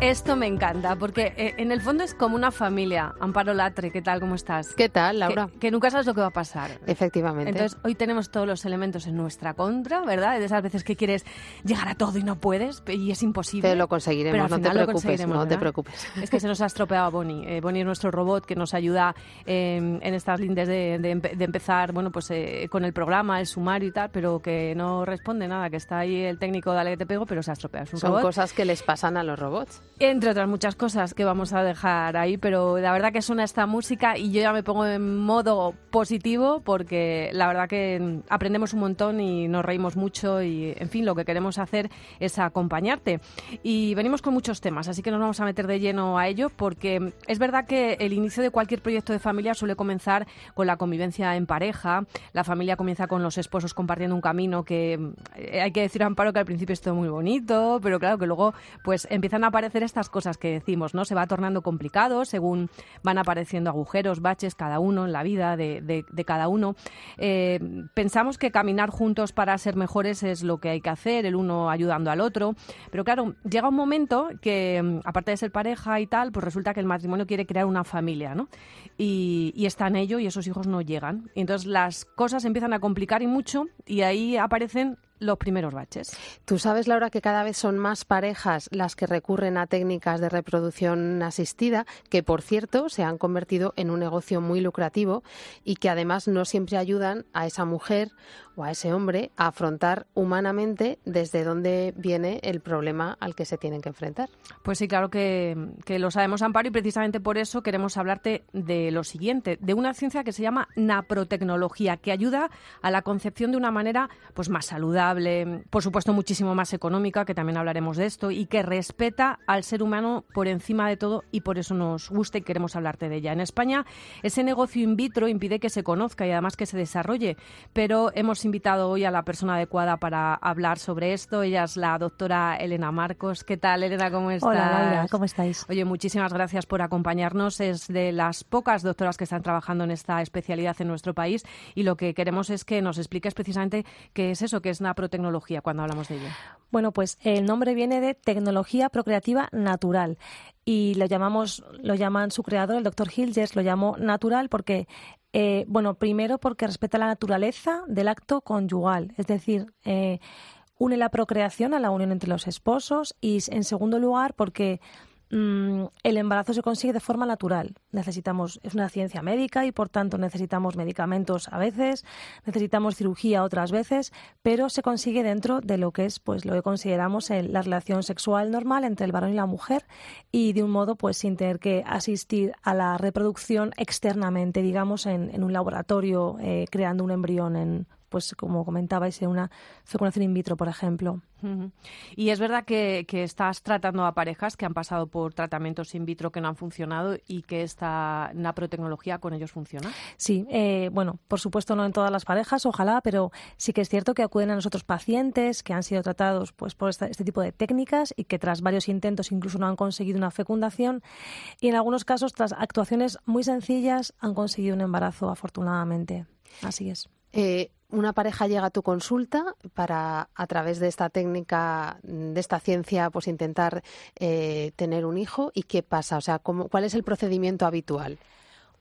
Esto me encanta, porque eh, en el fondo es como una familia. Amparo Latre, ¿qué tal? ¿Cómo estás? ¿Qué tal, Laura? Que, nunca sabes lo que va a pasar. Efectivamente. Entonces, hoy tenemos todos los elementos en nuestra contra, ¿verdad? De esas veces que quieres llegar a todo y no puedes, y es imposible. Te lo conseguiremos, no te preocupes, no te preocupes. Es que se nos ha estropeado Bonnie. Eh, Bonnie es nuestro robot que nos ayuda en estas lindes de, de, empezar, bueno, pues eh, con el programa, el sumario y tal, pero que no responde nada, que está ahí el técnico, dale que te pego, pero se ha estropeado. Son cosas que les pasan a los robots. Entre otras muchas cosas que vamos a dejar ahí, pero la verdad que suena esta música y yo ya me pongo en modo positivo porque la verdad que aprendemos un montón y nos reímos mucho y, en fin, lo que queremos hacer es acompañarte. Y venimos con muchos temas, así que nos vamos a meter de lleno a ello porque es verdad que el inicio de cualquier proyecto de familia suele comenzar con la convivencia en pareja. La familia comienza con los esposos compartiendo un camino que eh, hay que decir Amparo que al principio es todo muy bonito, pero claro que luego pues empiezan a aparecer estas cosas que decimos, ¿no? Se va tornando complicado según van apareciendo agujeros, baches, cada uno en la vida de, cada uno. Eh, pensamos que caminar juntos para ser mejores es lo que hay que hacer, el uno ayudando al otro, pero claro, llega un momento que, mm, aparte de ser pareja y tal, pues resulta que el matrimonio quiere crear una familia, ¿no? Y, está en ello y esos hijos no llegan. Entonces las cosas empiezan a complicar y mucho y ahí aparecen los primeros baches. Tú sabes, Laura, que cada vez son más parejas las que recurren a técnicas de reproducción asistida, que por cierto se han convertido en un negocio muy lucrativo y que además no siempre ayudan a esa mujer o a ese hombre a afrontar humanamente desde dónde viene el problema al que se tienen que enfrentar. Pues sí, claro que, que lo sabemos, Amparo, y precisamente por eso queremos hablarte de lo siguiente, de una ciencia que se llama naprotecnología, que ayuda a la concepción de una manera pues más saludable por supuesto muchísimo más económica, que también hablaremos de esto, y que respeta al ser humano por encima de todo y por eso nos gusta y queremos hablarte de ella. En España ese negocio in vitro impide que se conozca y además que se desarrolle, pero hemos invitado hoy a la persona adecuada para hablar sobre esto. Ella es la doctora Elena Marcos. ¿Qué tal, Elena? ¿Cómo estás? Hola, Laura. ¿Cómo estáis? Oye, muchísimas gracias por acompañarnos. Es de las pocas doctoras que están trabajando en esta especialidad en nuestro país y lo que queremos es que nos expliques precisamente qué es eso, qué es una protecnología cuando hablamos de ello? Bueno, pues el nombre viene de tecnología procreativa natural y lo llamamos, lo llaman su creador, el doctor Hilgers, lo llamó natural porque, eh, bueno, primero porque respeta la naturaleza del acto conyugal, es decir, eh, une la procreación a la unión entre los esposos y, en segundo lugar, porque Mm, el embarazo se consigue de forma natural. Necesitamos, es una ciencia médica y por tanto necesitamos medicamentos a veces, necesitamos cirugía otras veces, pero se consigue dentro de lo que es, pues, lo que consideramos la relación sexual normal entre el varón y la mujer y de un modo, pues, sin tener que asistir a la reproducción externamente, digamos, en, un laboratorio eh, creando un embrión en pues como comentabais, en una fecundación in vitro, por ejemplo. Y es verdad que, estás tratando a parejas que han pasado por tratamientos in vitro que no han funcionado y que esta naprotecnología con ellos funciona. Sí, eh, bueno, por supuesto no en todas las parejas, ojalá, pero sí que es cierto que acuden a nosotros pacientes que han sido tratados pues, por este tipo de técnicas y que tras varios intentos incluso no han conseguido una fecundación y en algunos casos tras actuaciones muy sencillas han conseguido un embarazo afortunadamente. Así es. Eh, una pareja llega a tu consulta para, a través de esta técnica, de esta ciencia, pues intentar eh, tener un hijo. ¿Y qué pasa? O sea, ¿cuál es el procedimiento habitual?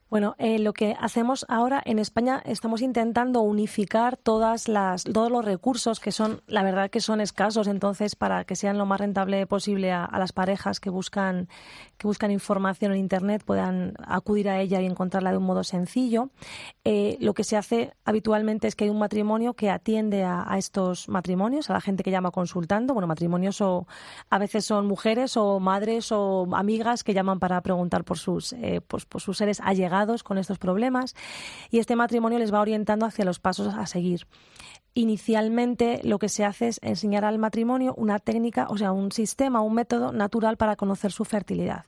Bueno, eh, lo que hacemos ahora en España estamos intentando unificar todas las, todos los recursos que son, la verdad que son escasos, entonces para que sean lo más rentable posible a, las parejas que buscan, que buscan información en Internet puedan acudir a ella y encontrarla de un modo sencillo. Eh, lo que se hace habitualmente es que hay un matrimonio que atiende a, estos matrimonios, a la gente que llama consultando. Bueno, matrimonios o a veces son mujeres o madres o amigas que llaman para preguntar por sus, eh, pues, por sus seres allegados con estos problemas y este matrimonio les va orientando hacia los pasos a seguir. Inicialmente lo que se hace es enseñar al matrimonio una técnica, o sea, un sistema, un método natural para conocer su fertilidad.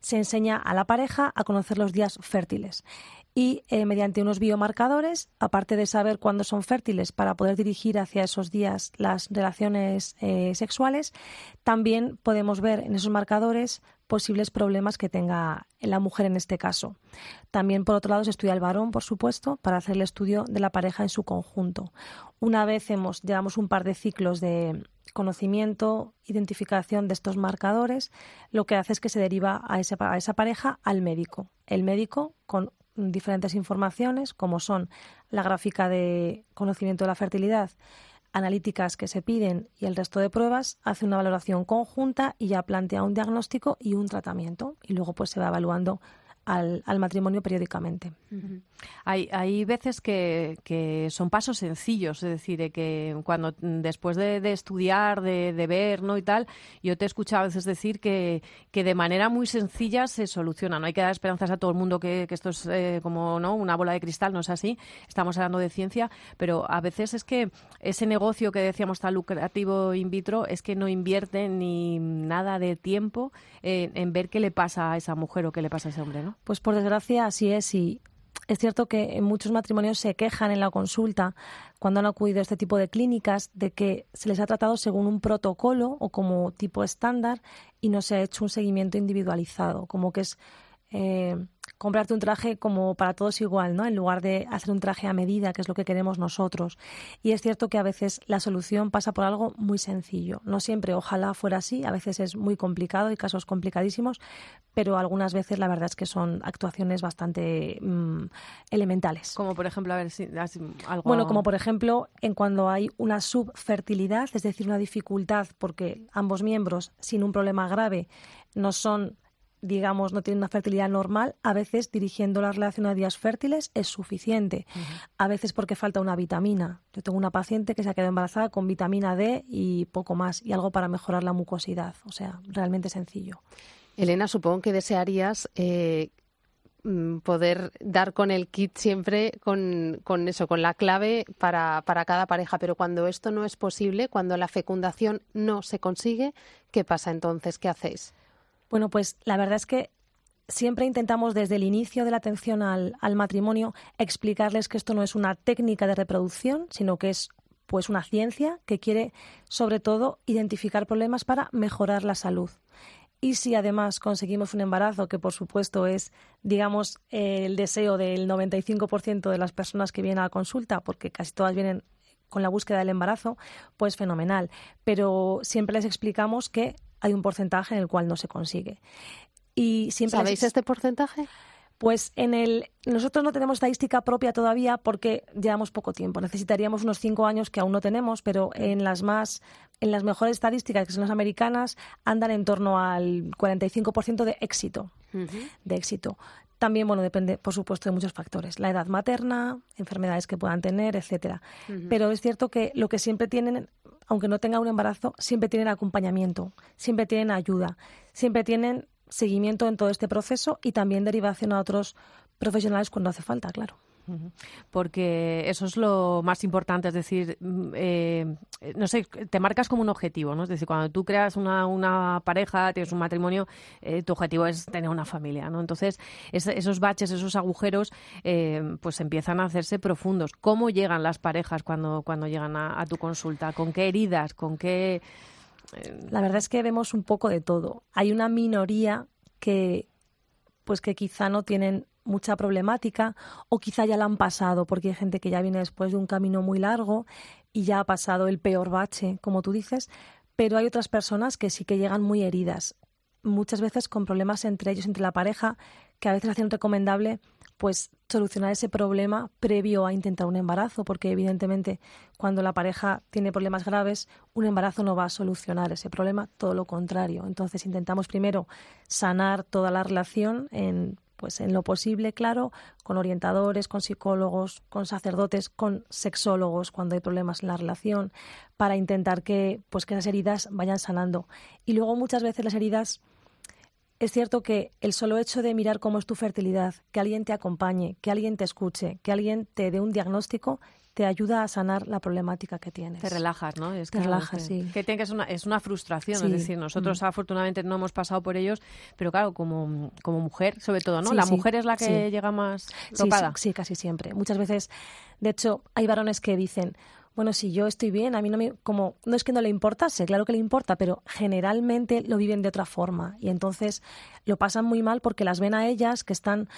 Se enseña a la pareja a conocer los días fértiles y eh, mediante unos biomarcadores, aparte de saber cuándo son fértiles para poder dirigir hacia esos días las relaciones eh, sexuales, también podemos ver en esos marcadores posibles problemas que tenga la mujer en este caso. También, por otro lado, se estudia el varón, por supuesto, para hacer el estudio de la pareja en su conjunto. Una vez hemos, llevamos un par de ciclos de conocimiento, identificación de estos marcadores, lo que hace es que se deriva a esa, a esa pareja al médico. El médico, con diferentes informaciones, como son la gráfica de conocimiento de la fertilidad, analíticas que se piden y el resto de pruebas, hace una valoración conjunta y ya plantea un diagnóstico y un tratamiento. Y luego pues se va evaluando al, matrimonio periódicamente. hay, hay, veces que, que, son pasos sencillos, es decir, que cuando después de, estudiar, de, ver ¿no? y tal, yo te he escuchado a veces decir que, que de manera muy sencilla se soluciona. No hay que dar esperanzas a todo el mundo que, esto es eh, como ¿no? una bola de cristal, no es así. Estamos hablando de ciencia, pero a veces es que ese negocio que decíamos tan lucrativo in vitro es que no invierte ni nada de tiempo en ver qué le pasa a esa mujer o qué le pasa a ese hombre, ¿no? Pues por desgracia así es. Y es cierto que muchos matrimonios se quejan en la consulta cuando han acudido a este tipo de clínicas de que se les ha tratado según un protocolo o como tipo estándar y no se ha hecho un seguimiento individualizado, como que es eh, comprarte un traje como para todos igual, ¿no? En lugar de hacer un traje a medida, que es lo que queremos nosotros. Y es cierto que a veces la solución pasa por algo muy sencillo. No siempre, ojalá fuera así, a veces es muy complicado y casos complicadísimos, pero algunas veces la verdad es que son actuaciones bastante mm, elementales. Como por ejemplo, a ver si algo... Bueno, como por ejemplo, en cuando hay una subfertilidad, es decir, una dificultad porque ambos miembros sin un problema grave no son digamos, no tiene una fertilidad normal, a veces dirigiendo la relación a días fértiles es suficiente. A veces porque falta una vitamina. Yo tengo una paciente que se ha quedado embarazada con vitamina D y poco más, y algo para mejorar la mucosidad. O sea, realmente sencillo. Elena, supongo que desearías eh, mm, poder dar con el kit siempre con, con eso, con la clave para, para, cada pareja. Pero cuando esto no es posible, cuando la fecundación no se consigue, ¿qué pasa entonces? ¿Qué hacéis? Bueno, pues la verdad es que siempre intentamos desde el inicio de la atención al, matrimonio explicarles que esto no es una técnica de reproducción, sino que es pues una ciencia que quiere sobre todo identificar problemas para mejorar la salud. Y si además conseguimos un embarazo, que por supuesto es, digamos, el deseo del 95% de las personas que vienen a la consulta, porque casi todas vienen con la búsqueda del embarazo, pues fenomenal. Pero siempre les explicamos que hay un porcentaje en el cual no se consigue. Y siempre ¿Sabéis este porcentaje? Pues en el nosotros no tenemos estadística propia todavía porque llevamos poco tiempo. Necesitaríamos unos cinco años que aún no tenemos, pero en las más en las mejores estadísticas, que son las americanas, andan en torno al 45% de éxito. De éxito. También, bueno, depende, por supuesto, de muchos factores. La edad materna, enfermedades que puedan tener, etcétera. Pero es cierto que lo que siempre tienen aunque no tenga un embarazo, siempre tienen acompañamiento, siempre tienen ayuda, siempre tienen seguimiento en todo este proceso y también derivación a otros profesionales cuando hace falta, claro. Porque eso es lo más importante, es decir, mm, eh, no sé, te marcas como un objetivo, ¿no? Es decir, cuando tú creas una, pareja, tienes un matrimonio, eh, tu objetivo es tener una familia, ¿no? Entonces, esos baches, esos agujeros, eh, pues empiezan a hacerse profundos. ¿Cómo llegan las parejas cuando, cuando llegan a, tu consulta? ¿Con qué heridas? ¿Con qué...? La verdad es que vemos un poco de todo. Hay una minoría que pues que quizá no tienen mucha problemática o quizá ya la han pasado porque hay gente que ya viene después de un camino muy largo y ya ha pasado el peor bache, como tú dices, pero hay otras personas que sí que llegan muy heridas, muchas veces con problemas entre ellos, entre la pareja, que a veces hacen recomendable pues solucionar ese problema previo a intentar un embarazo, porque evidentemente cuando la pareja tiene problemas graves, un embarazo no va a solucionar ese problema, todo lo contrario. Entonces intentamos primero sanar toda la relación en pues en lo posible, claro, con orientadores, con psicólogos, con sacerdotes, con sexólogos cuando hay problemas en la relación, para intentar que, pues, que esas heridas vayan sanando. Y luego muchas veces las heridas es cierto que el solo hecho de mirar cómo es tu fertilidad, que alguien te acompañe, que alguien te escuche, que alguien te dé un diagnóstico, te ayuda a sanar la problemática que tienes. Te relajas, ¿no? Es te relajas, sí. Que, que es, una, es una frustración, es decir, nosotros mm. afortunadamente no hemos pasado por ellos, pero claro, como, como mujer, sobre todo, ¿no? la mujer es la que llega más topada. Sí, casi siempre. Muchas veces, de hecho, hay varones que dicen, bueno, si yo estoy bien, a mí no me, como, no es que no le importase, claro que le importa, pero generalmente lo viven de otra forma y entonces lo pasan muy mal porque las ven a ellas que están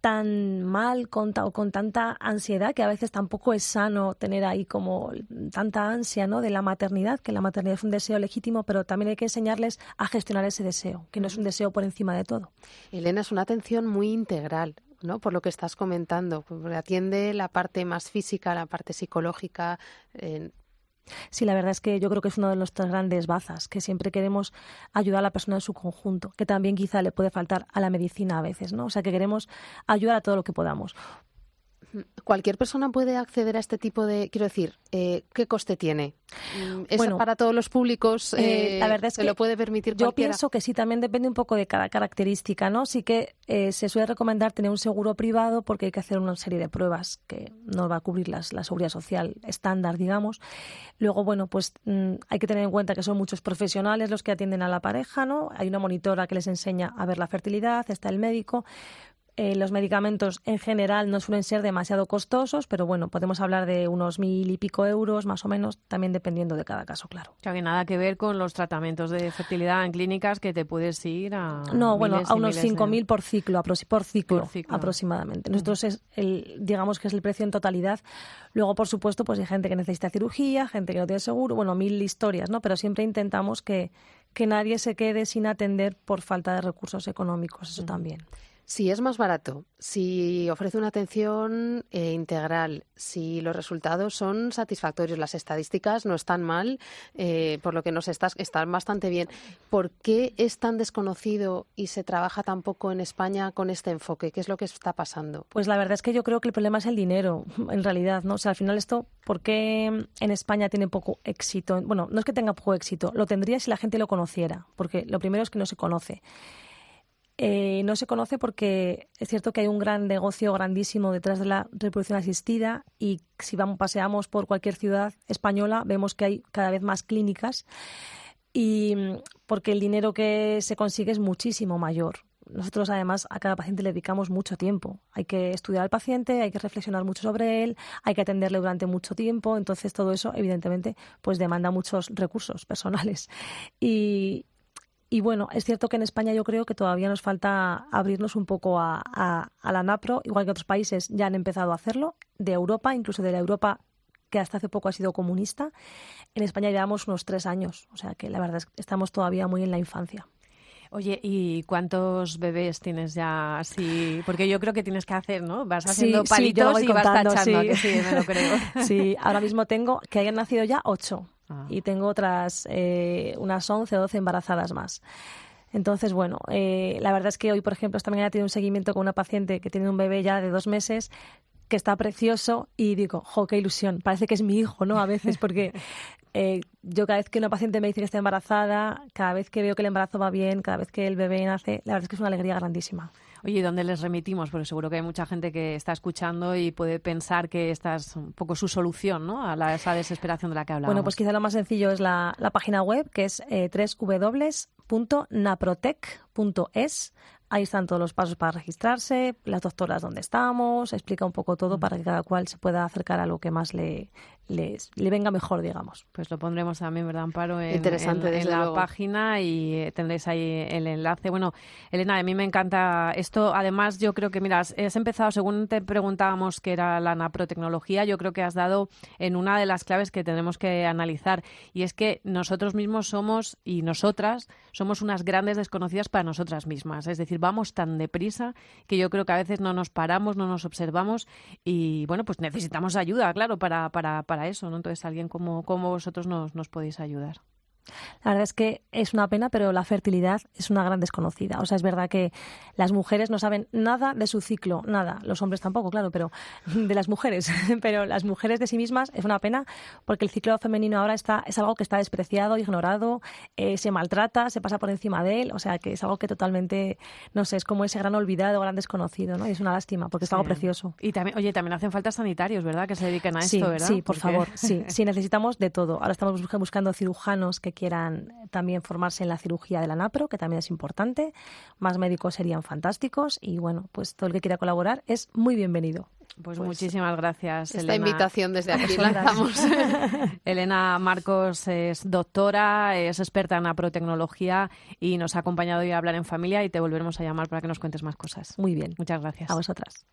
tan mal con, o con tanta ansiedad que a veces tampoco es sano tener ahí como tanta ansia ¿no? de la maternidad, que la maternidad es un deseo legítimo, pero también hay que enseñarles a gestionar ese deseo, que no es un deseo por encima de todo. Elena, es una atención muy integral. ¿No? por lo que estás comentando, atiende la parte más física, la parte psicológica, Sí, la verdad es que yo creo que es una de nuestras grandes bazas, que siempre queremos ayudar a la persona en su conjunto, que también quizá le puede faltar a la medicina a veces, ¿no? O sea, que queremos ayudar a todo lo que podamos. ¿Cualquier persona puede acceder a este tipo de, quiero decir, eh, qué coste tiene? Mm, ¿Es bueno, para todos los públicos? Eh, la verdad es que lo puede permitir Yo pienso que sí, también depende un poco de cada característica, ¿no? Sí que eh, se suele recomendar tener un seguro privado porque hay que hacer una serie de pruebas que no va a cubrir la seguridad social estándar, digamos. Luego, bueno, pues mm, hay que tener en cuenta que son muchos profesionales los que atienden a la pareja, ¿no? Hay una monitora que les enseña a ver la fertilidad, está el médico, eh, los medicamentos en general no suelen ser demasiado costosos, pero bueno, podemos hablar de unos mil y pico euros más o menos, también dependiendo de cada caso, claro. O sea, que nada que ver con los tratamientos de fertilidad en clínicas que te puedes ir a. No, bueno, a unos cinco mil por ciclo, por ciclo, aproximadamente. Nosotros es el, digamos que es el precio en totalidad. Luego, por supuesto, pues hay gente que necesita cirugía, gente que no tiene seguro, bueno, mil historias, ¿no? Pero siempre intentamos que, que nadie se quede sin atender por falta de recursos económicos, eso también. Si es más barato, si ofrece una atención eh, integral, si los resultados son satisfactorios, las estadísticas no están mal, eh, por lo que nos estás, están bastante bien. ¿Por qué es tan desconocido y se trabaja tan poco en España con este enfoque? ¿Qué es lo que está pasando? Pues la verdad es que yo creo que el problema es el dinero, en realidad, ¿no? O sea, al final esto, ¿por qué en España tiene poco éxito? Bueno, no es que tenga poco éxito, lo tendría si la gente lo conociera, porque lo primero es que no se conoce. Eh, no se conoce porque es cierto que hay un gran negocio grandísimo detrás de la reproducción asistida y si vamos, paseamos por cualquier ciudad española vemos que hay cada vez más clínicas y mm, porque el dinero que se consigue es muchísimo mayor. Nosotros además a cada paciente le dedicamos mucho tiempo. Hay que estudiar al paciente, hay que reflexionar mucho sobre él, hay que atenderle durante mucho tiempo. Entonces todo eso evidentemente pues demanda muchos recursos personales. Y, y bueno, es cierto que en España yo creo que todavía nos falta abrirnos un poco a, la NAPRO, igual que otros países ya han empezado a hacerlo, de Europa, incluso de la Europa que hasta hace poco ha sido comunista. En España llevamos unos tres años, o sea que la verdad es que estamos todavía muy en la infancia. Oye, ¿y cuántos bebés tienes ya así? Porque yo creo que tienes que hacer, ¿no? Vas haciendo palitos y vas tachando, sí. me lo creo. Sí, ahora mismo tengo que hayan nacido ya ocho. Ah. Y tengo otras, eh, unas 11 o 12 embarazadas más. Entonces, bueno, eh, la verdad es que hoy, por ejemplo, esta mañana he tenido un seguimiento con una paciente que tiene un bebé ya de dos meses que está precioso y digo, jo, qué ilusión, parece que es mi hijo, ¿no? A veces, porque eh, yo cada vez que una paciente me dice que está embarazada, cada vez que veo que el embarazo va bien, cada vez que el bebé nace, la verdad es que es una alegría grandísima. Oye, ¿dónde les remitimos? Porque seguro que hay mucha gente que está escuchando y puede pensar que esta es un poco su solución ¿no? a la, esa desesperación de la que hablamos. Bueno, pues quizá lo más sencillo es la, página web, que es eh, www.naprotec.es. Ahí están todos los pasos para registrarse, las doctoras donde estamos, explica un poco todo para que cada cual se pueda acercar a lo que más le, le venga mejor, digamos. Pues lo pondremos también, ¿verdad, Amparo? En, Interesante, en, la página y eh, tendréis ahí el enlace. Bueno, Elena, a mí me encanta esto. Además, yo creo que, mira, has empezado, según te preguntábamos qué era la naprotecnología, yo creo que has dado en una de las claves que tenemos que analizar y es que nosotros mismos somos y nosotras somos unas grandes desconocidas para nosotras mismas. Es decir, vamos tan deprisa que yo creo que a veces no nos paramos, no nos observamos y, bueno, pues necesitamos ayuda, claro, para, para, para eso, ¿no? Entonces, alguien como, como vosotros nos, nos podéis ayudar. La verdad es que es una pena, pero la fertilidad es una gran desconocida. O sea, es verdad que las mujeres no saben nada de su ciclo, nada. Los hombres tampoco, claro, pero de las mujeres. pero las mujeres de sí mismas es una pena porque el ciclo femenino ahora está, es algo que está despreciado, ignorado, eh, se maltrata, se pasa por encima de él. O sea, que es algo que totalmente, no sé, es como ese gran olvidado, gran desconocido, ¿no? Y es una lástima porque es algo precioso. Y también, oye, también hacen falta sanitarios, ¿verdad? Que se dediquen a esto, ¿verdad? Sí, por favor, sí. Sí, necesitamos de todo. Ahora estamos buscando cirujanos que quieran también formarse en la cirugía de la NAPRO, que también es importante. Más médicos serían fantásticos y bueno, pues todo el que quiera colaborar es muy bienvenido. Pues, pues muchísimas gracias, esta invitación desde aquí lanzamos. Elena Marcos es doctora, es experta en aprotecnología y nos ha acompañado hoy a hablar en familia y te volveremos a llamar para que nos cuentes más cosas. Muy bien. Muchas gracias. A vosotras.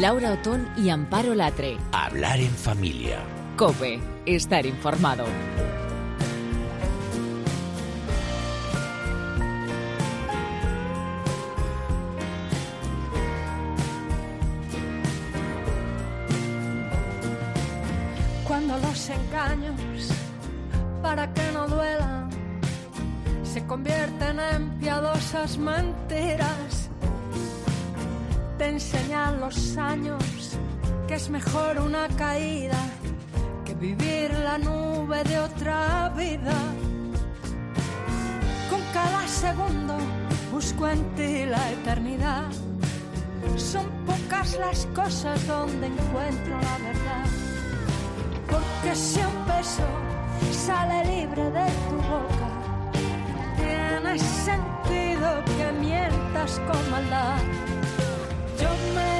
Laura Otón y Amparo Latre. Hablar en familia. COPE. Estar informado. Cuando los engaños, para que no duelan, se convierten en piadosas mentiras te enseñan los años que es mejor una caída vivir la nube de otra vida. Con cada segundo busco en ti la eternidad. Son pocas las cosas donde encuentro la verdad. Porque si un beso sale libre de tu boca, tiene sentido que mientas con maldad. Yo me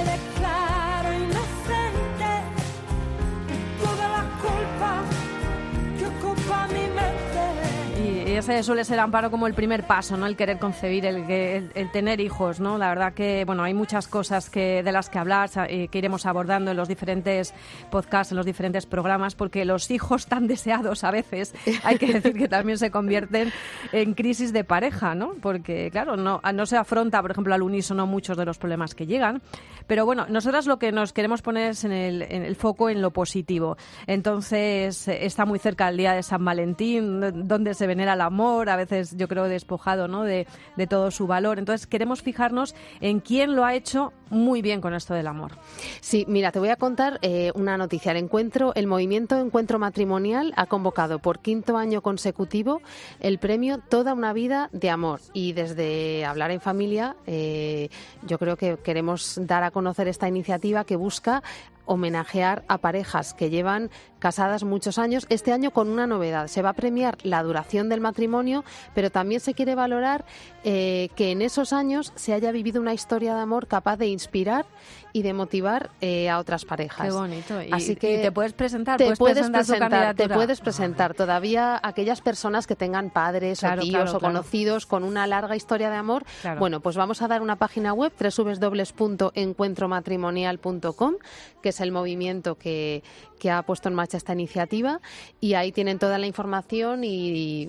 Y ese suele ser amparo como el primer paso, ¿no? El querer concebir, el, el, el, tener hijos, ¿no? La verdad que, bueno, hay muchas cosas que, de las que hablar, eh, que iremos abordando en los diferentes podcasts, en los diferentes programas, porque los hijos tan deseados a veces, hay que decir que también se convierten en crisis de pareja, ¿no? Porque, claro, no, no se afronta, por ejemplo, al unísono muchos de los problemas que llegan. Pero bueno, nosotras lo que nos queremos poner es en el, en el foco en lo positivo. Entonces, está muy cerca el día de San Valentín, donde se venera el amor, a veces yo creo despojado ¿no? de, de, todo su valor. Entonces queremos fijarnos en quién lo ha hecho muy bien con esto del amor. Sí, mira, te voy a contar eh, una noticia. El encuentro, el movimiento Encuentro Matrimonial ha convocado por quinto año consecutivo el premio Toda una vida de amor. Y desde Hablar en Familia, eh, yo creo que queremos dar a conocer esta iniciativa que busca homenajear a parejas que llevan casadas muchos años. Este año con una novedad. Se va a premiar la duración del matrimonio, pero también se quiere valorar eh, que en esos años se haya vivido una historia de amor capaz de inspirar y de motivar eh, a otras parejas. Qué bonito. Y, Así que y te puedes presentar, te puedes, puedes presentar, presentar te puedes presentar. Todavía aquellas personas que tengan padres Claro, o tíos claro, o claro. conocidos con una larga historia de amor. Bueno, pues vamos a dar una página web www.encuentromatrimonial.com, que es el movimiento que, que ha puesto en marcha esta iniciativa y ahí tienen toda la información y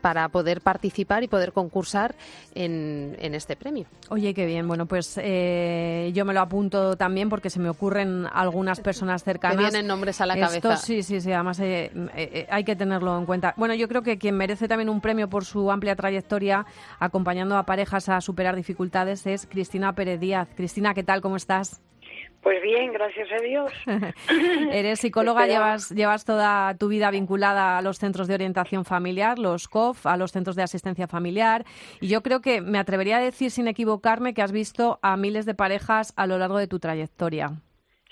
para poder participar y poder concursar en, en este premio. Oye, qué bien. Bueno, pues eh, yo me lo apunto también porque se me ocurren algunas personas cercanas. vienen nombres a la Esto cabeza. sí, sí, sí, además eh, eh, hay que tenerlo en cuenta. Bueno, yo creo que quien merece también un premio por su amplia trayectoria acompañando a parejas a superar dificultades es Cristina Pérez Díaz. Cristina, ¿qué tal? ¿Cómo estás? Pues bien, gracias a Dios. Eres psicóloga, llevas, llevas toda tu vida vinculada a los centros de orientación familiar, los COF, a los centros de asistencia familiar. Y yo creo que me atrevería a decir, sin equivocarme, que has visto a miles de parejas a lo largo de tu trayectoria.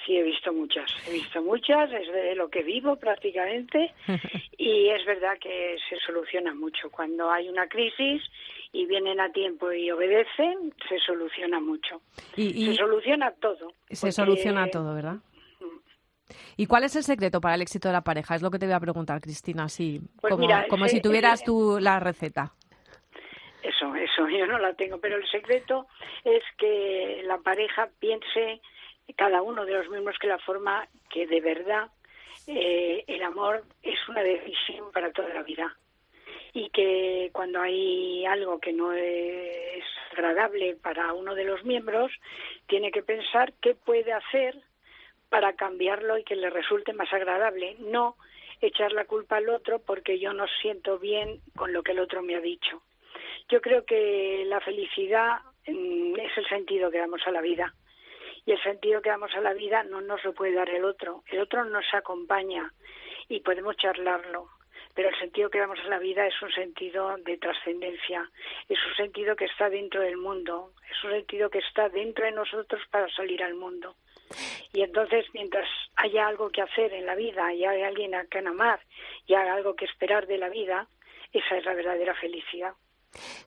Sí, he visto muchas, he visto muchas, es de lo que vivo prácticamente y es verdad que se soluciona mucho. Cuando hay una crisis y vienen a tiempo y obedecen, se soluciona mucho. Y, y Se soluciona todo. se porque- soluciona todo, ¿verdad? ¿Y cuál es el secreto para el éxito de la pareja? Es lo que te voy a preguntar, Cristina, así, Pues como, mira, como si tuvieras ese- tú la receta. Eso, eso, yo no la tengo, pero el secreto es que la pareja piense, cada uno de los miembros que la forma, que de verdad eh, el amor es una decisión para toda la vida y que cuando hay algo que no es agradable para uno de los miembros, tiene que pensar qué puede hacer para cambiarlo y que le resulte más agradable, no echar la culpa al otro porque yo no siento bien con lo que el otro me ha dicho. Yo creo que la felicidad mm, es el sentido que damos a la vida. Y el sentido que damos a la vida no nos lo puede dar el otro. El otro nos acompaña y podemos charlarlo. Pero el sentido que damos a la vida es un sentido de trascendencia, es un sentido que está dentro del mundo, es un sentido que está dentro de nosotros para salir al mundo. Y entonces, mientras haya algo que hacer en la vida y haya alguien a quien amar y haya algo que esperar de la vida, esa es la verdadera felicidad.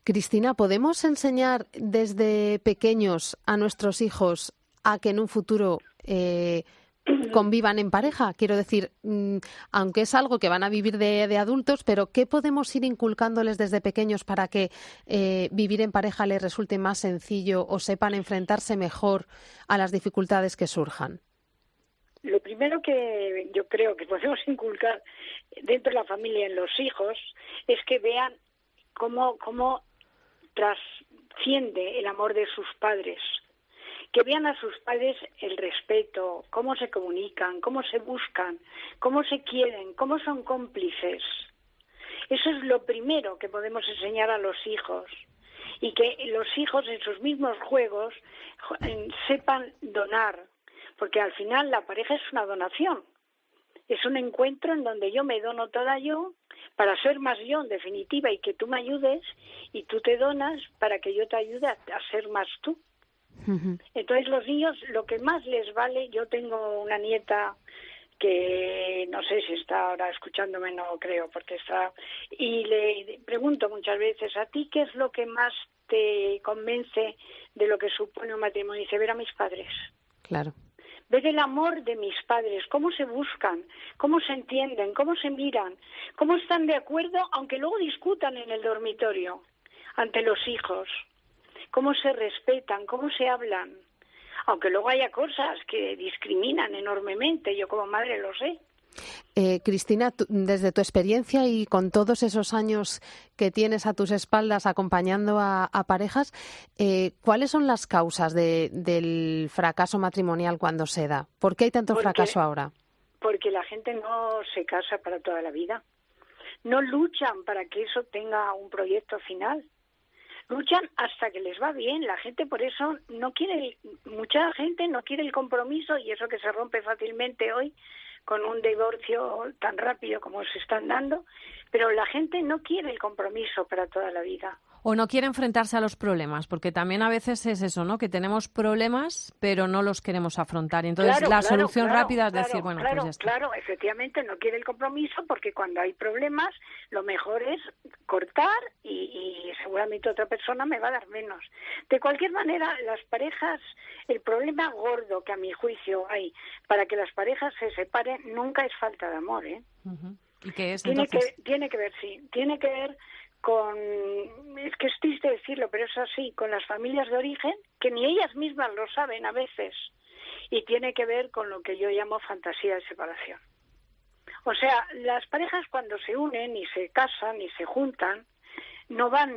Cristina, ¿podemos enseñar desde pequeños a nuestros hijos a que en un futuro eh, convivan en pareja? Quiero decir, mm, aunque es algo que van a vivir de, adultos, pero ¿qué podemos ir inculcándoles desde pequeños para que eh, vivir en pareja les resulte más sencillo o sepan enfrentarse mejor a las dificultades que surjan? Lo primero que yo creo que podemos inculcar dentro de la familia en los hijos es que vean cómo, cómo trasciende el amor de sus padres que vean a sus padres el respeto, cómo se comunican, cómo se buscan, cómo se quieren, cómo son cómplices. Eso es lo primero que podemos enseñar a los hijos y que los hijos en sus mismos juegos sepan donar, porque al final la pareja es una donación. Es un encuentro en donde yo me dono toda yo para ser más yo en definitiva y que tú me ayudes y tú te donas para que yo te ayude a ser más tú. Entonces los niños lo que más les vale, yo tengo una nieta que no sé si está ahora escuchándome, no creo, porque está, y le pregunto muchas veces, ¿a ti qué es lo que más te convence de lo que supone un matrimonio? Y dice, ver a mis padres. Claro. Ver el amor de mis padres, cómo se buscan, cómo se entienden, cómo se miran, cómo están de acuerdo, aunque luego discutan en el dormitorio ante los hijos cómo se respetan, cómo se hablan. Aunque luego haya cosas que discriminan enormemente, yo como madre lo sé. Eh, Cristina, desde tu experiencia y con todos esos años que tienes a tus espaldas acompañando a, parejas, eh, ¿cuáles son las causas del fracaso matrimonial cuando se da? ¿Por qué hay tanto fracaso ahora? Porque la gente no se casa para toda la vida. No luchan para que eso tenga un proyecto final luchan hasta que les va bien. La gente por eso no quiere, mucha gente no quiere el compromiso y eso que se rompe fácilmente hoy con un divorcio tan rápido como se están dando, pero la gente no quiere el compromiso para toda la vida o no quiere enfrentarse a los problemas, porque también a veces es eso, ¿no? Que tenemos problemas, pero no los queremos afrontar. Y entonces la solución rápida es decir, bueno, pues ya está. Claro, efectivamente no quiere el compromiso porque cuando hay problemas lo mejor es cortar y, seguramente otra persona me va a dar menos. De cualquier manera, las parejas, el problema gordo que a mi juicio hay para que las parejas se separen nunca es falta de amor, ¿eh? ¿Y qué es, tiene que tiene que ver sí tiene que ver con, es que es triste decirlo, pero es así, con las familias de origen, que ni ellas mismas lo saben a veces, y tiene que ver con lo que yo llamo fantasía de separación. O sea, las parejas cuando se unen y se casan y se juntan, no van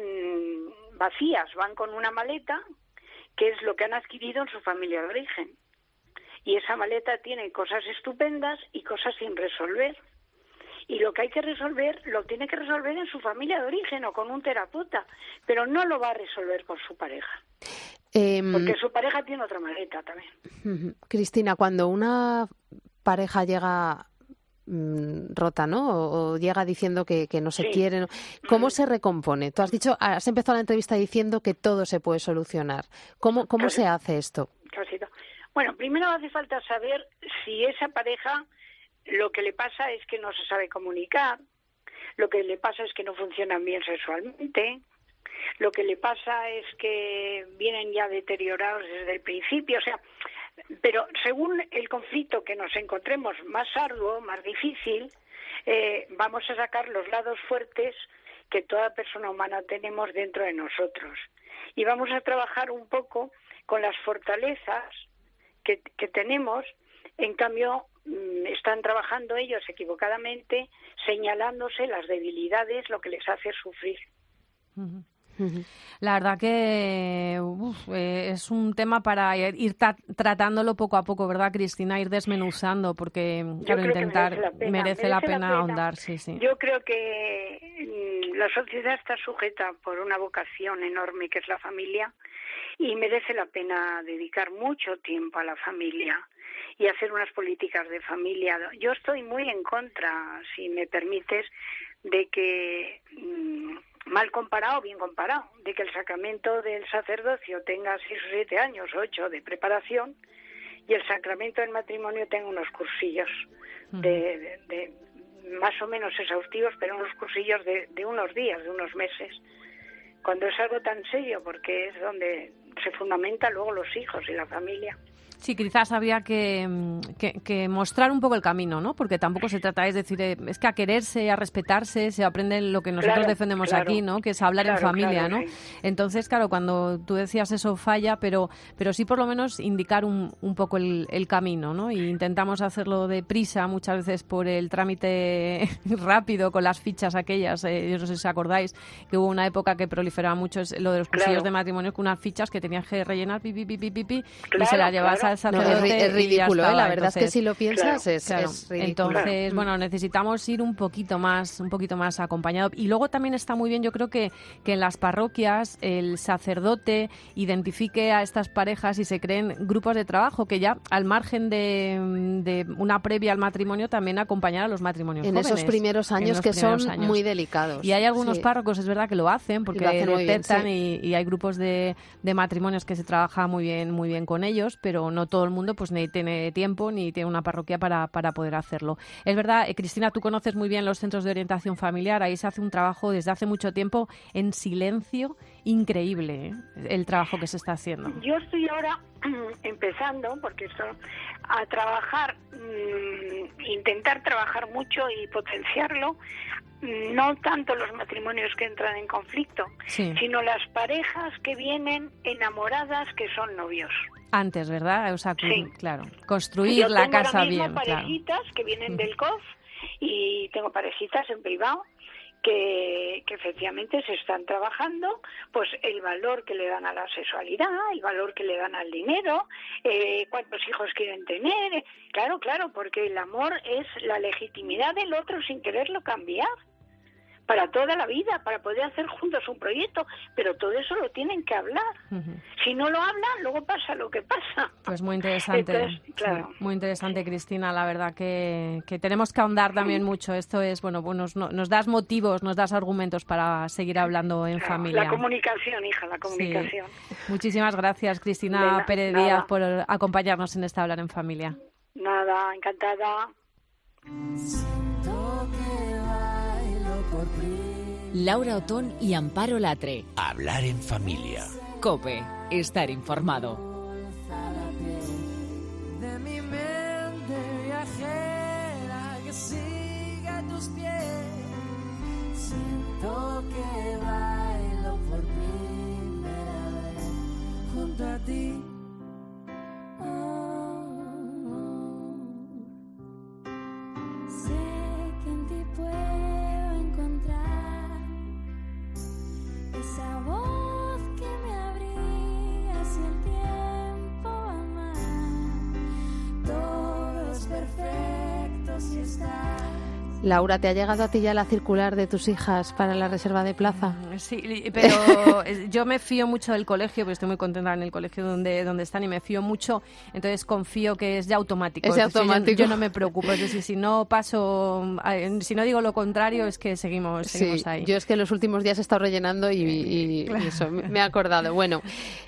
vacías, van con una maleta, que es lo que han adquirido en su familia de origen. Y esa maleta tiene cosas estupendas y cosas sin resolver y lo que hay que resolver lo tiene que resolver en su familia de origen o con un terapeuta, pero no lo va a resolver con su pareja. Em, porque su pareja tiene otra maleta también. Cristina, cuando una pareja llega mm, rota, ¿no? O, llega diciendo que, no se quiere. ¿Cómo se recompone? Tú has dicho, has empezado la entrevista diciendo que todo se puede solucionar. ¿Cómo, cómo se hace esto? Bueno, primero hace falta saber si esa pareja lo que le pasa es que no se sabe comunicar, lo que le pasa es que no funcionan bien sexualmente, lo que le pasa es que vienen ya deteriorados desde el principio, o sea, pero según el conflicto que nos encontremos más arduo, más difícil, eh, vamos a sacar los lados fuertes que toda persona humana tenemos dentro de nosotros. Y vamos a trabajar un poco con las fortalezas que, tenemos, en cambio, están trabajando ellos equivocadamente, señalándose las debilidades, lo que les hace sufrir. La verdad que uf, eh, es un tema para ir tra tratándolo poco a poco, ¿verdad, Cristina? Ir desmenuzando, porque, claro, intentar merece la pena, merece la pena ahondar, sí, sí. Yo creo que mm, la sociedad está sujeta por una vocación enorme que es la familia y merece la pena dedicar mucho tiempo a la familia y hacer unas políticas de familia. Yo estoy muy en contra, si me permites, de que mm, mal comparado, bien comparado, de que el sacramento del sacerdocio tenga seis o siete años, ocho de preparación y el sacramento del matrimonio tenga unos cursillos de, de, de más o menos exhaustivos, pero unos cursillos de, de unos días, de unos meses, cuando es algo tan serio, porque es donde se fundamenta luego los hijos y la familia. Sí, quizás habría que, mm, que, que, mostrar un poco el camino, ¿no? Porque tampoco se trata es decir, eh, es que a quererse, a respetarse, se aprende lo que nosotros Claro, defendemos claro. aquí, ¿no? Que es hablar en familia, ¿no? sí. Entonces, claro, cuando tú decías eso falla, pero, pero sí por lo menos indicar un, un poco el, el camino, ¿no? Y intentamos hacerlo deprisa muchas veces por el trámite rápido con las fichas aquellas. eh, yo no sé si os acordáis que hubo una época que proliferaba mucho es lo de los cursillos de matrimonio con unas fichas que tenías que rellenar pi, pi, pi, pi, pi, pi, y se las llevas claro. Al No, sacerdote. es, ri- es y ya ridículo, ¿eh? La verdad es que si lo piensas Claro, es, Claro. es ridículo. Entonces, bueno, necesitamos ir un poquito más, un poquito más acompañado. Y luego también está muy bien, yo creo que, que en las parroquias el sacerdote identifique a estas parejas y se creen grupos de trabajo que ya, al margen de, de una previa al matrimonio, también acompañar a los matrimonios en jóvenes. esos primeros años que primeros son años. muy delicados. Y hay algunos Sí. párrocos, es verdad, que lo hacen porque Lo hacen bien, detectan sí. y, y hay grupos de, de matrimonios que se trabaja muy bien, muy bien con ellos, pero no todo el mundo pues ni tiene tiempo ni tiene una parroquia para, para poder hacerlo. Es verdad, eh, Cristina, tú conoces muy bien los centros de orientación familiar, ahí se hace un trabajo desde hace mucho tiempo en silencio increíble, ¿eh? el trabajo que se está haciendo. Yo estoy ahora empezando, porque esto, a trabajar, mm, intentar trabajar mucho y potenciarlo, no tanto los matrimonios que entran en conflicto, Sí. sino las parejas que vienen enamoradas que son novios. Antes, ¿verdad? O sea, Sí. claro, construir Yo la tengo ahora casa mismo bien. claro. parejitas que vienen del COF y tengo parejitas en privado que, que efectivamente se están trabajando, pues el valor que le dan a la sexualidad, el valor que le dan al dinero, eh, cuántos hijos quieren tener, claro, claro, porque el amor es la legitimidad del otro sin quererlo cambiar para toda la vida, para poder hacer juntos un proyecto, pero todo eso lo tienen que hablar. Si no lo hablan, luego pasa lo que pasa. Pues muy interesante, Entonces, sí, claro. muy interesante, Cristina. La verdad que, que tenemos que ahondar también mucho. Esto es, bueno, pues nos, nos das motivos, nos das argumentos para seguir hablando en Claro, familia. La comunicación, hija, la Sí. comunicación. Muchísimas gracias, Cristina na- Pérez nada. Díaz, por acompañarnos en esta Hablar en Familia. Nada, encantada. Laura Otón y Amparo Latre. Hablar en familia. Cope, estar informado. de mi mente viajera que sigue a tus pies. Siento que bailo por primera vez junto a ti. Sé estás. Laura, ¿te ha llegado a ti ya la circular de tus hijas para la reserva de plaza? Sí, pero yo me fío mucho del colegio, porque estoy muy contenta en el colegio donde, donde están y me fío mucho, entonces confío que es ya automático. Es yo- automático. Yo, no me preocupo, es decir, si no paso, si no digo lo contrario, es que seguimos, seguimos Sí, ahí. yo es que en los últimos días he estado rellenando y, y- y eso, me he acordado. Bueno,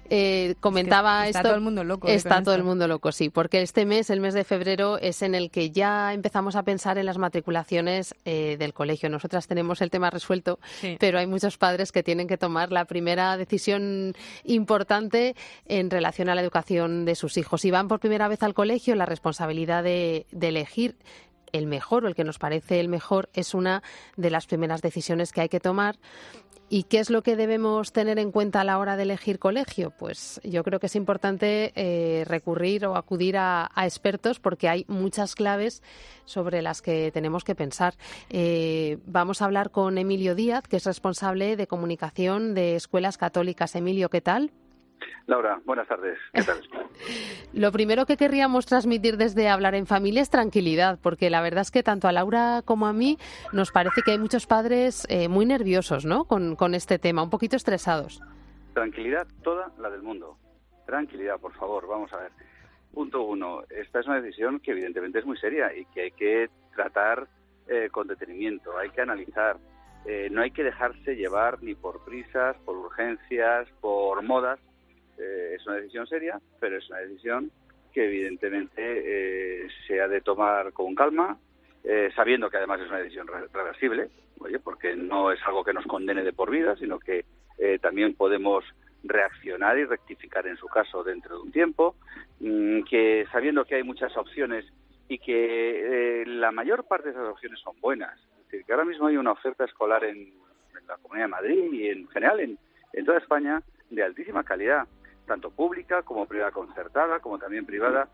eh, comentaba está esto. todo el mundo loco, Está todo el mundo loco, sí, porque este mes, el mes de febrero, es en el que ya empezamos a pensar en las matriculaciones eh, del colegio. Nosotras tenemos el tema resuelto, Sí. pero hay muchos padres que tienen que tomar la primera decisión importante en relación a la educación de sus hijos. Si van por primera vez al colegio, la responsabilidad de, de elegir el mejor o el que nos parece el mejor es una de las primeras decisiones que hay que tomar. ¿Y qué es lo que debemos tener en cuenta a la hora de elegir colegio? Pues yo creo que es importante eh, recurrir o acudir a, expertos porque hay muchas claves sobre las que tenemos que pensar. Eh, vamos a hablar con Emilio Díaz, que es responsable de comunicación de escuelas católicas. Emilio, ¿qué tal? Laura, buenas tardes. ¿Qué tal? Lo primero que querríamos transmitir desde Hablar en Familia es tranquilidad, porque la verdad es que tanto a Laura como a mí nos parece que hay muchos padres eh, muy nerviosos ¿no? Con, con, este tema, un poquito estresados. Tranquilidad toda la del mundo. Tranquilidad, por favor, vamos a ver. Punto uno, esta es una decisión que evidentemente es muy seria y que hay que tratar eh, con detenimiento, hay que analizar. Eh, no hay que dejarse llevar ni por prisas, por urgencias, por modas, eh, es una decisión seria, pero es una decisión que evidentemente eh, se ha de tomar con calma, eh, sabiendo que además es una decisión reversible, oye, porque no es algo que nos condene de por vida, sino que eh, también podemos reaccionar y rectificar en su caso dentro de un tiempo, mmm, que sabiendo que hay muchas opciones y que eh, la mayor parte de esas opciones son buenas. Es decir, que ahora mismo hay una oferta escolar en, en la Comunidad de Madrid y en general en, en toda España de altísima calidad tanto pública como privada concertada, como también privada,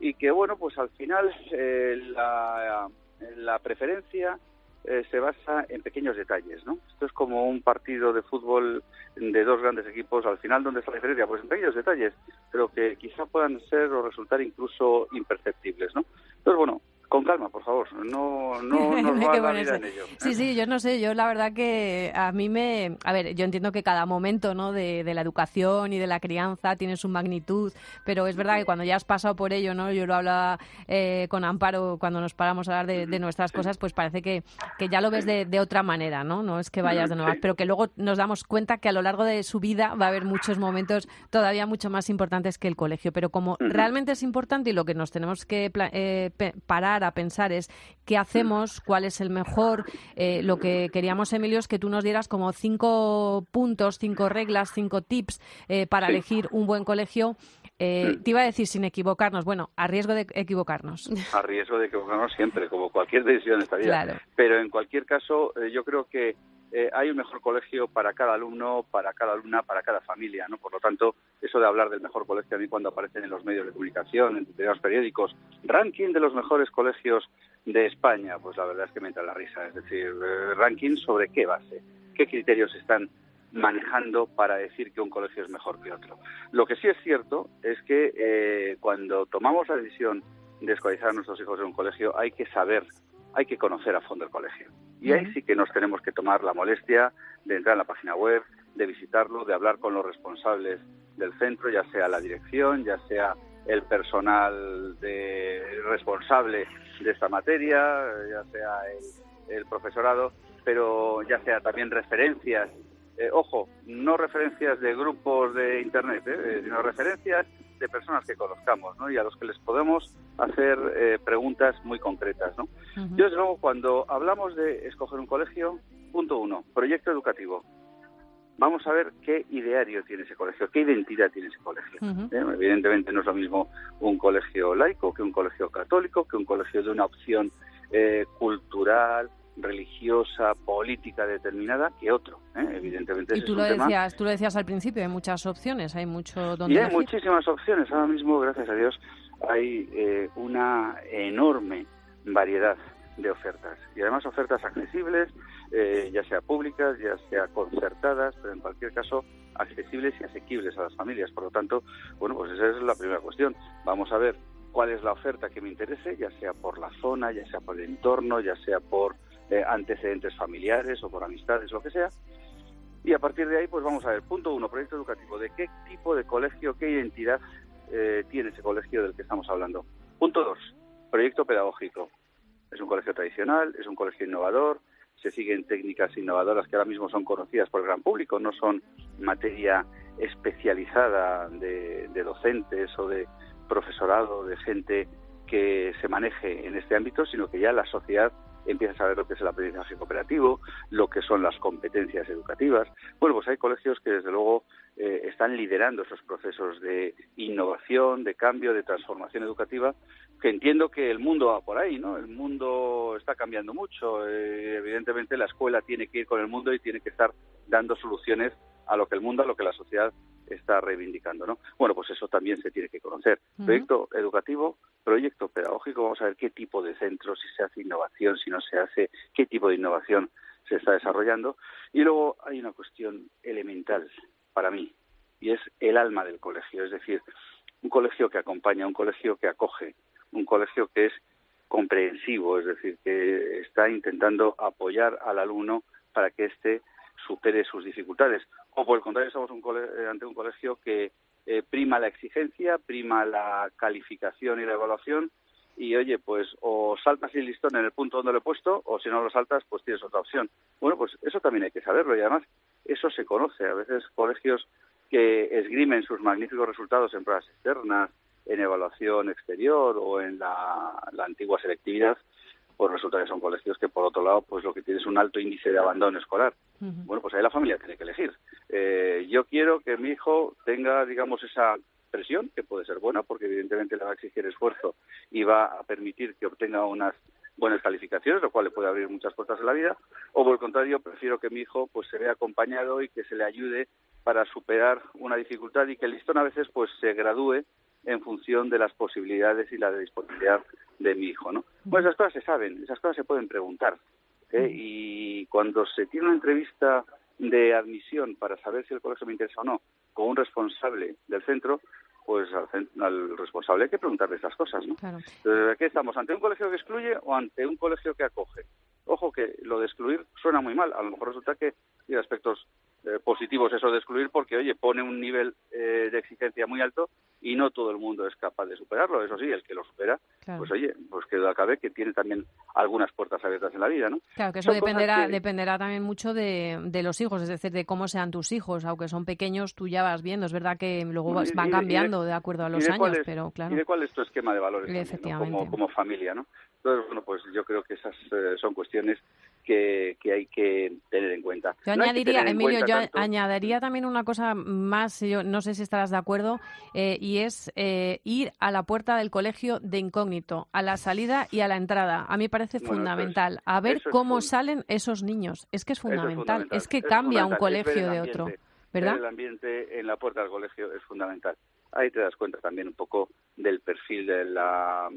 y que, bueno, pues al final eh, la, preferencia eh, se basa en pequeños detalles, ¿no? Esto es como un partido de fútbol de dos grandes equipos, al final, ¿dónde está la diferencia? Pues en pequeños detalles, pero que quizá puedan ser o resultar incluso imperceptibles, ¿no? Entonces, bueno, con calma, por favor, no, no nos va vida en ello. ¿eh? Sí, sí, yo no sé, yo la verdad que a mí me... A ver, yo entiendo que cada momento ¿no? de, de la educación y de la crianza tiene su magnitud, pero es verdad que cuando ya has pasado por ello, ¿no? yo lo hablaba eh, con Amparo cuando nos paramos a hablar de, de nuestras sí. cosas, pues parece que, que ya lo ves de, de, otra manera, ¿no? No es que vayas de nuevas, sí. pero que luego nos damos cuenta que a lo largo de su vida va a haber muchos momentos todavía mucho más importantes que el colegio, pero como realmente es importante y lo que nos tenemos que eh, parar a pensar es qué hacemos, cuál es el mejor. Eh, lo que queríamos, Emilio, es que tú nos dieras como cinco puntos, cinco reglas, cinco tips eh, para sí. elegir un buen colegio. Eh, te iba a decir sin equivocarnos, bueno, a riesgo de equivocarnos. A riesgo de equivocarnos siempre, como cualquier decisión de esta vida. Claro. Pero en cualquier caso, eh, yo creo que eh, hay un mejor colegio para cada alumno, para cada alumna, para cada familia, ¿no? Por lo tanto, eso de hablar del mejor colegio a mí cuando aparecen en los medios de comunicación, en determinados periódicos, ranking de los mejores colegios de España, pues la verdad es que me entra la risa. Es decir, eh, ranking sobre qué base, qué criterios están manejando para decir que un colegio es mejor que otro. Lo que sí es cierto es que eh, cuando tomamos la decisión de escolarizar a nuestros hijos en un colegio hay que saber, hay que conocer a fondo el colegio. Y ahí sí que nos tenemos que tomar la molestia de entrar en la página web, de visitarlo, de hablar con los responsables del centro, ya sea la dirección, ya sea el personal de, responsable de esta materia, ya sea el, el profesorado, pero ya sea también referencias. Eh, ojo, no referencias de grupos de Internet, eh, sino referencias de personas que conozcamos ¿no? y a los que les podemos hacer eh, preguntas muy concretas. ¿no? Uh -huh. Yo, desde luego, cuando hablamos de escoger un colegio, punto uno, proyecto educativo. Vamos a ver qué ideario tiene ese colegio, qué identidad tiene ese colegio. Uh -huh. Evidentemente no es lo mismo un colegio laico que un colegio católico, que un colegio de una opción cultural, religiosa, política determinada que otro. ¿eh? Evidentemente. Y tú lo decías, tema... tú lo decías al principio, hay muchas opciones, hay mucho donde. Y hay elegir. muchísimas opciones. Ahora mismo, gracias a Dios, hay eh, una enorme variedad de ofertas y además ofertas accesibles, eh, ya sea públicas, ya sea concertadas, pero en cualquier caso accesibles y asequibles a las familias. Por lo tanto, bueno, pues esa es la primera cuestión. Vamos a ver cuál es la oferta que me interese, ya sea por la zona, ya sea por el entorno, ya sea por eh, antecedentes familiares o por amistades, lo que sea. Y a partir de ahí, pues vamos a ver, punto uno, proyecto educativo, de qué tipo de colegio, qué identidad eh, tiene ese colegio del que estamos hablando. Punto dos, proyecto pedagógico. Es un colegio tradicional, es un colegio innovador, se siguen técnicas innovadoras que ahora mismo son conocidas por el gran público, no son materia especializada de, de docentes o de profesorado, de gente que se maneje en este ámbito, sino que ya la sociedad empiezas a ver lo que es el aprendizaje cooperativo, lo que son las competencias educativas. Bueno, pues hay colegios que desde luego eh, están liderando esos procesos de innovación, de cambio, de transformación educativa, que entiendo que el mundo va por ahí, ¿no? El mundo está cambiando mucho. eh, evidentemente la escuela tiene que ir con el mundo y tiene que estar dando soluciones a lo que el mundo, a lo que la sociedad está reivindicando, ¿no? Bueno, pues eso también se tiene que conocer. Proyecto educativo, proyecto pedagógico, vamos a ver qué tipo de centros, si se hace innovación, si no se hace, qué tipo de innovación se está desarrollando. Y luego hay una cuestión elemental para mí, y es el alma del colegio, es decir, un colegio que acompaña, un colegio que acoge, un colegio que es comprensivo, es decir, que está intentando apoyar al alumno para que éste supere sus dificultades. O por el contrario, estamos un ante un colegio que eh, prima la exigencia, prima la calificación y la evaluación, y oye, pues o saltas el listón en el punto donde lo he puesto, o si no lo saltas, pues tienes otra opción. Bueno, pues eso también hay que saberlo, y además eso se conoce. A veces colegios que esgrimen sus magníficos resultados en pruebas externas, en evaluación exterior o en la, la antigua selectividad, pues resulta que son colegios que, por otro lado, pues lo que tiene es un alto índice de abandono escolar. Bueno, pues ahí la familia tiene que elegir. Eh, yo quiero que mi hijo tenga, digamos, esa presión, que puede ser buena, porque evidentemente le va a exigir esfuerzo y va a permitir que obtenga unas buenas calificaciones, lo cual le puede abrir muchas puertas en la vida, o por el contrario, prefiero que mi hijo pues se vea acompañado y que se le ayude para superar una dificultad y que el listón a veces pues se gradúe en función de las posibilidades y la disponibilidad de mi hijo, ¿no? Bueno, esas cosas se saben, esas cosas se pueden preguntar. ¿eh? Y cuando se tiene una entrevista de admisión para saber si el colegio me interesa o no con un responsable del centro, pues al, al responsable hay que preguntarle estas cosas, ¿no? Claro. Entonces, ¿qué estamos? ¿Ante un colegio que excluye o ante un colegio que acoge? Ojo que lo de excluir suena muy mal. A lo mejor resulta que tiene aspectos eh, positivos eso de excluir porque, oye, pone un nivel eh, de exigencia muy alto y no todo el mundo es capaz de superarlo. Eso sí, el que lo supera, Claro. pues oye, pues que duda cabe que tiene también algunas puertas abiertas en la vida, ¿no? Claro, que eso Son dependerá, que- dependerá también mucho de, de los hijos, es decir, de cómo sean tus hijos. Aunque son pequeños, tú ya vas viendo. Es verdad que luego Y- van y- y cambiando de acuerdo a los años, es- pero claro. ¿Y de cuál es tu esquema de valores también, como, como familia, ¿no? Entonces, bueno, pues yo creo que esas eh, son cuestiones que, que hay que tener en cuenta. Yo No añadiría, Emilio, yo tanto- añadiría también una cosa más, yo no sé si estarás de acuerdo, eh, y es eh, ir a la puerta del colegio de incógnito, a la salida y a la entrada. A mí parece Bueno, fundamental. a ver es cómo salen esos niños. Es que es fundamental. Es, que es cambia un colegio de otro, ver ¿verdad? El ambiente en la puerta del colegio es fundamental. Ahí te das cuenta también un poco del perfil de la,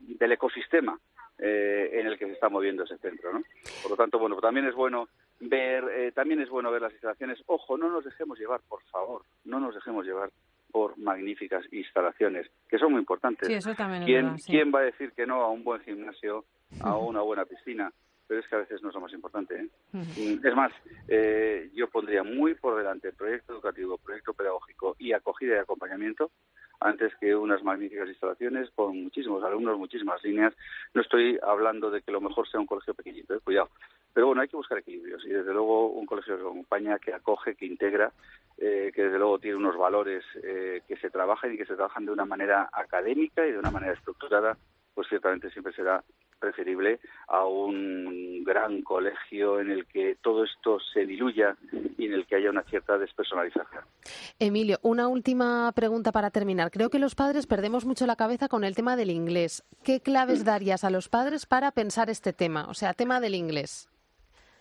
del ecosistema eh, en el que se está moviendo ese centro, ¿no? Por lo tanto, bueno, también es bueno ver, eh, también es bueno ver las instalaciones. Ojo, no nos dejemos llevar, por favor, no nos dejemos llevar por magníficas instalaciones, que son muy importantes. Sí, eso también es ¿Quién, verdad, sí. ¿Quién va a decir que no a un buen gimnasio, a una buena piscina? Pero es que a veces no es lo más importante. ¿eh? Mm, Es más, eh, yo pondría muy por delante proyecto educativo, proyecto pedagógico y acogida y acompañamiento antes que unas magníficas instalaciones con muchísimos alumnos, muchísimas líneas. No estoy hablando de que lo mejor sea un colegio pequeñito, ¿eh? cuidado. Pero bueno, hay que buscar equilibrios y desde luego un colegio que acompaña, que acoge, que integra, eh, que desde luego tiene unos valores eh, que se trabajan y que se trabajan de una manera académica y de una manera estructurada, pues ciertamente siempre será preferible a un gran colegio en el que todo esto se diluya y en el que haya una cierta despersonalización. Emilio, una última pregunta para terminar. Creo que los padres perdemos mucho la cabeza con el tema del inglés. ¿Qué claves darías a los padres para pensar este tema? O sea, tema del inglés.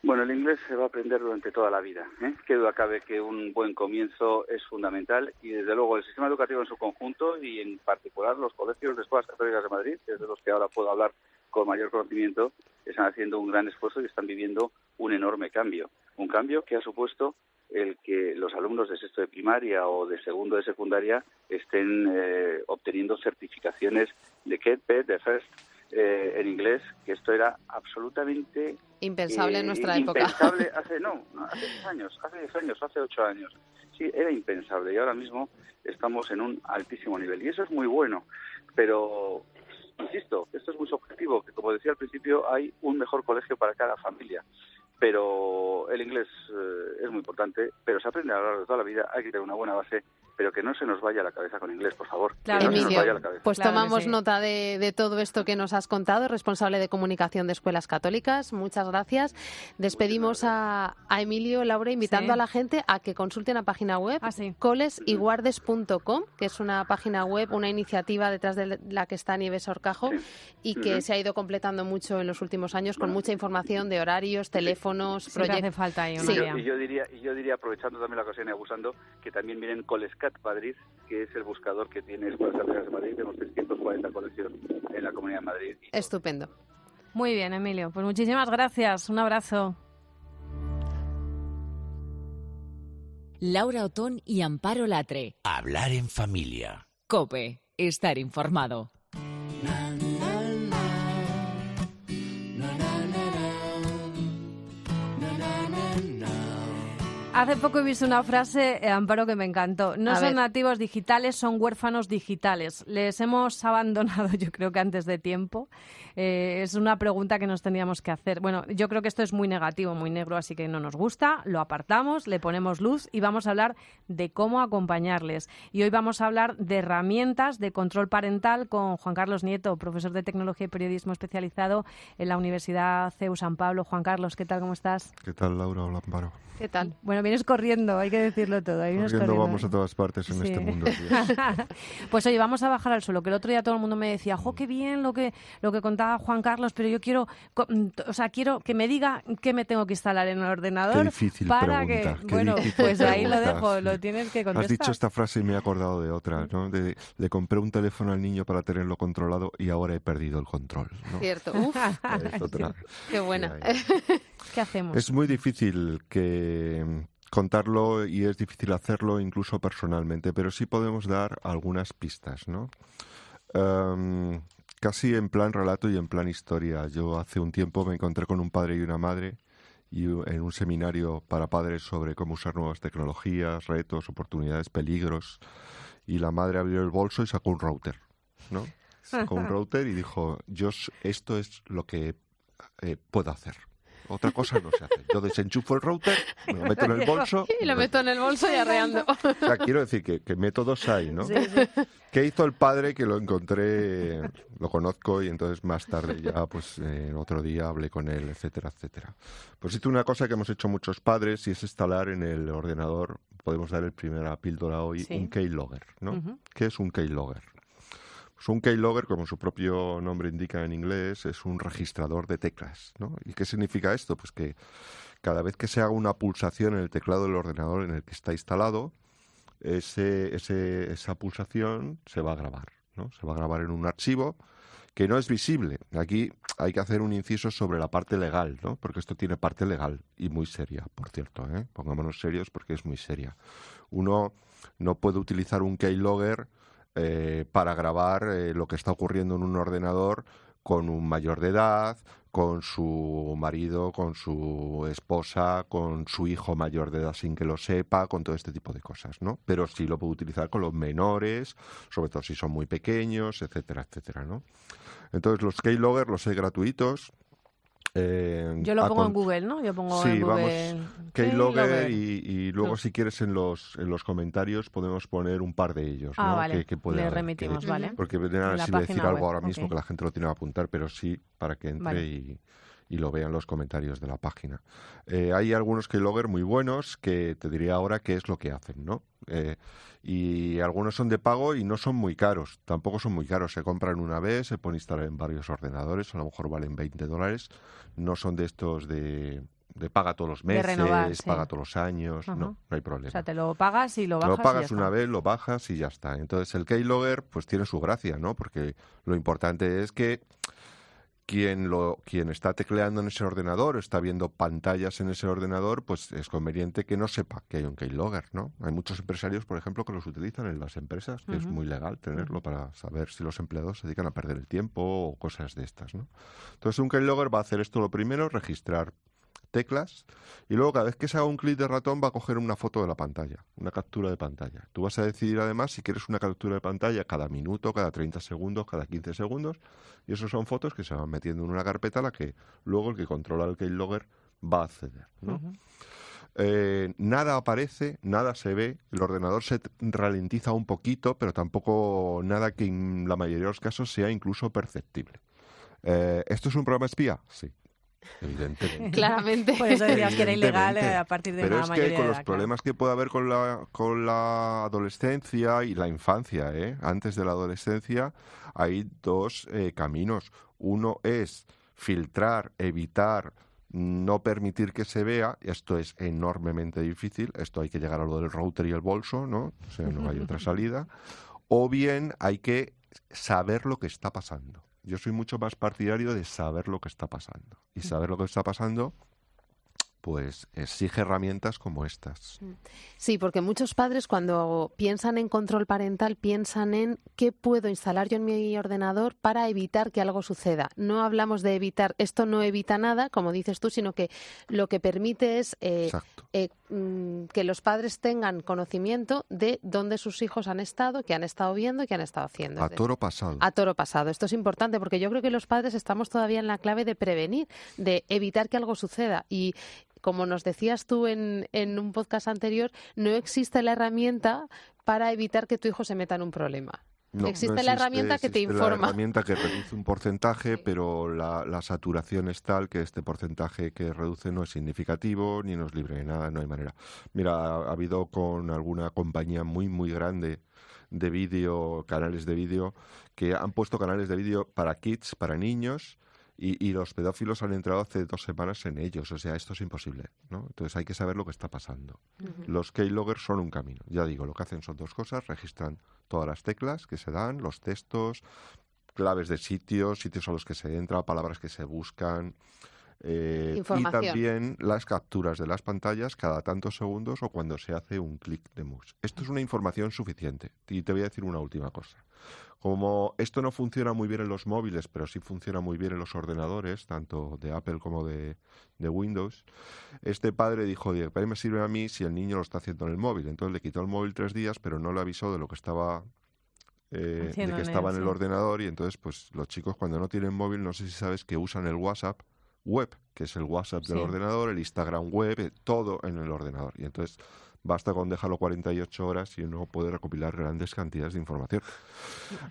Bueno, el inglés se va a aprender durante toda la vida. ¿eh? Qué duda cabe que un buen comienzo es fundamental y desde luego el sistema educativo en su conjunto y en particular los colegios de escuelas católicas de Madrid, que es de los que ahora puedo hablar con mayor conocimiento, están haciendo un gran esfuerzo y están viviendo un enorme cambio. Un cambio que ha supuesto el que los alumnos de sexto de primaria o de segundo de secundaria estén eh, obteniendo certificaciones de KET, PET, de FIRST eh, en inglés, que esto era absolutamente Impensable en eh, nuestra época. impensable hace no, no, hace 10 años, hace 10 años, hace 8 años. Sí, era impensable y ahora mismo estamos en un altísimo nivel y eso es muy bueno, pero insisto, esto es muy subjetivo, que como decía al principio hay un mejor colegio para cada familia, pero el inglés eh, es muy importante, pero se aprende a lo de toda la vida, hay que tener una buena base pero que no se nos vaya la cabeza con inglés, por favor. Claro. que no se nos Emilio, vaya la cabeza. pues Claro tomamos sí. nota de, de todo esto que nos has contado, responsable de comunicación de escuelas católicas. Muchas gracias. Despedimos a, a Emilio, Laura, invitando Sí. a la gente a que consulten la página web Ah, sí. colesiguardes.com, que es una página web, una iniciativa detrás de la que está Nieves Orcajo Sí. y que Ujú. se ha ido completando mucho en los últimos años con mucha información de horarios, teléfonos, Siempre hace proyectos. falta ahí una Sí. Y yo, y yo diría, y yo diría, aprovechando también la ocasión y abusando, que también miren Madrid, que es el buscador que tiene Escuelas Católicas de Madrid. Tenemos 340 colegios en la Comunidad de Madrid. Estupendo. Muy bien, Emilio. Pues muchísimas gracias. Un abrazo. Laura Otón y Amparo Latre. Hablar en familia. Cope, estar informado. Hace poco he visto una frase, eh, Amparo, que me encantó. No A son ver. nativos digitales, son huérfanos digitales. Les hemos abandonado, yo creo que antes de tiempo. Eh, es una pregunta que nos tendríamos que hacer. Bueno, yo creo que esto es muy negativo, muy negro, así que no nos gusta. Lo apartamos, le ponemos luz y vamos a hablar de cómo acompañarles. Y hoy vamos a hablar de herramientas de control parental con Juan Carlos Nieto, profesor de Tecnología y Periodismo especializado en la Universidad CEU San Pablo. Juan Carlos, ¿qué tal? ¿Cómo estás? ¿Qué tal, Laura? Hola, Amparo. ¿Qué tal? Bueno, vienes corriendo, hay que decirlo todo. ahí vienes Corriendo corriendo, vamos a todas partes en Sí. este mundo. pues oye, vamos a bajar al suelo, que el otro día todo el mundo me decía, jo, qué bien lo que, lo que contaba Juan Carlos, pero yo quiero, mm, o sea, quiero que me diga qué me tengo que instalar en el ordenador Qué difícil para pregunta, que, qué bueno, difícil pues ahí lo pregunta, dejo, lo tienes que contestar. Has dicho esta frase y me he acordado de otra, ¿no? De, le compré un teléfono al niño para tenerlo controlado y ahora he perdido el control. ¿no? Cierto. Uf, Es otra. qué buena. ¿Qué hacemos? Es muy difícil que contarlo y es difícil hacerlo incluso personalmente, pero sí podemos dar algunas pistas, ¿no? Em, casi en plan relato y en plan historia. Yo hace un tiempo me encontré con un padre y una madre y en un seminario para padres sobre cómo usar nuevas tecnologías, retos, oportunidades, peligros. Y la madre abrió el bolso y sacó un router, ¿no? Sacó un router y dijo, yo esto es lo que eh, puedo hacer. Otra cosa no se hace. Yo desenchufo el router, me lo meto en el bolso. Y lo meto en el bolso y arreando. O sea, quiero decir que, que métodos hay, ¿no? Sí, sí. ¿Qué hizo el padre que lo encontré, lo conozco y entonces más tarde ya, pues eh, otro día hablé con él, etcétera, etcétera? Pues hizo una cosa que hemos hecho muchos padres y es instalar en el ordenador, podemos dar el primera píldora hoy, Sí. un keylogger, ¿no? Ujú. ¿Qué es un keylogger? Pues un keylogger, como su propio nombre indica en inglés, es un registrador de teclas, ¿no? ¿Y qué significa esto? Pues que cada vez que se haga una pulsación en el teclado del ordenador en el que está instalado, ese- esa pulsación se va a grabar, ¿no? Se va a grabar en un archivo que no es visible. Aquí hay que hacer un inciso sobre la parte legal, ¿no? Porque esto tiene parte legal y muy seria, por cierto, ¿eh? Pongámonos serios porque es muy seria. Uno no puede utilizar un keylogger eh, para grabar eh, lo que está ocurriendo en un ordenador con un mayor de edad, con su marido, con su esposa, con su hijo mayor de edad sin que lo sepa, con todo este tipo de cosas, ¿no? Pero sí lo puede utilizar con los menores, sobre todo si son muy pequeños, etcétera, etcétera, ¿no? Entonces los keylogger los hay gratuitos. Eh, Yo lo pongo con- en Google, ¿no? Yo pongo Sí, en vamos, Google. Keylogger y, y luego si quieres en los en los comentarios podemos poner un par de ellos, Ah, ¿no? vale. Que, que puede Le remitimos, que- vale. Porque la así decir página algo web, ahora mismo que la gente lo tiene que apuntar, pero sí para que entre Vale. y, y lo vean los comentarios de la página. Eh, hay algunos keylogger muy buenos que te diría ahora qué es lo que hacen, ¿no? Eh, y algunos son de pago y no son muy caros, tampoco son muy caros, se compran una vez, se pueden instalar en varios ordenadores, a lo mejor valen 20 dólares, no son de estos de, de paga todos los meses, renovar, sí. paga todos los años, Ajá. no, no hay problema. O sea, te lo pagas y lo bajas. Lo y ya pagas está. una vez, lo bajas y ya está. Entonces el keylogger pues tiene su gracia, ¿no? Porque lo importante es que quien lo quien está tecleando en ese ordenador, está viendo pantallas en ese ordenador, pues es conveniente que no sepa que hay un keylogger, ¿no? Hay muchos empresarios, por ejemplo, que los utilizan en las empresas, que es muy legal tenerlo para saber si los empleados se dedican a perder el tiempo o cosas de estas, ¿no? Entonces un keylogger va a hacer esto lo primero, registrar teclas y luego cada vez que se haga un clic de ratón va a coger una foto de la pantalla, una captura de pantalla. Tú vas a decidir además si quieres una captura de pantalla cada minuto, cada 30 segundos, cada 15 segundos y eso son fotos que se van metiendo en una carpeta a la que luego el que controla el keylogger va a acceder. eh, nada aparece, nada se ve, el ordenador se ralentiza un poquito, pero tampoco nada que en la mayoría de los casos sea incluso perceptible. Eh, ¿Esto es un programa espía? Sí, evidentemente. Claramente. Por eso decías que era ilegal eh, a partir de Pero una es mayoría que con los edad, claro. problemas que puede haber con la, con la adolescencia y la infancia, ¿eh? antes de la adolescencia, hay dos eh, caminos. Uno es filtrar, evitar, no permitir que se vea. Esto es enormemente difícil. Esto hay que llegar a lo del router y el bolso, ¿no? O sea, no hay otra salida. O bien hay que saber lo que está pasando. Yo soy mucho más partidario de saber lo que está pasando. Y saber lo que está pasando pues exige herramientas como estas. Sí, porque muchos padres cuando piensan en control parental piensan en qué puedo instalar yo en mi ordenador para evitar que algo suceda. No hablamos de evitar, esto no evita nada, como dices tú, sino que lo que permite es eh, eh, mm, que los padres tengan conocimiento de dónde sus hijos han estado, qué han estado viendo y qué han estado haciendo. A toro pasado. a toro pasado. Esto es importante porque yo creo que los padres estamos todavía en la clave de prevenir, de evitar que algo suceda. Y como nos decías tú en, en un podcast anterior, no existe la herramienta para evitar que tu hijo se meta en un problema. No, existe no la herramienta que te informa. La herramienta que reduce un porcentaje, pero la, la saturación es tal que este porcentaje que reduce no es significativo ni nos libre de nada, no hay manera. Mira, ha, ha habido con alguna compañía muy, muy grande de vídeo, canales de vídeo, que han puesto canales de vídeo para kids, para niños, y, y los pedófilos han entrado hace dos semanas en ellos. O sea, esto es imposible, ¿no? Entonces hay que saber lo que está pasando. Los keyloggers son un camino. Ya digo, lo que hacen son dos cosas. Registran todas las teclas que se dan, los textos, claves de sitios, sitios a los que se entra, palabras que se buscan. Eh, y también las capturas de las pantallas cada tantos segundos o cuando se hace un clic de mus. Esto es una información suficiente. Y te voy a decir una última cosa. Como esto no funciona muy bien en los móviles, pero sí funciona muy bien en los ordenadores, tanto de Apple como de, de Windows, este padre dijo, "Oye, ¿para qué me sirve a mí si el niño lo está haciendo en el móvil? Entonces le quitó el móvil tres días, pero no le avisó de lo que estaba... eh, de que estaba en el ordenador y entonces pues los chicos cuando no tienen móvil no sé si sabes que usan el WhatsApp web que es el WhatsApp del Sí. ordenador el Instagram web eh, todo en el ordenador y entonces basta con dejarlo 48 horas y uno puede recopilar grandes cantidades de información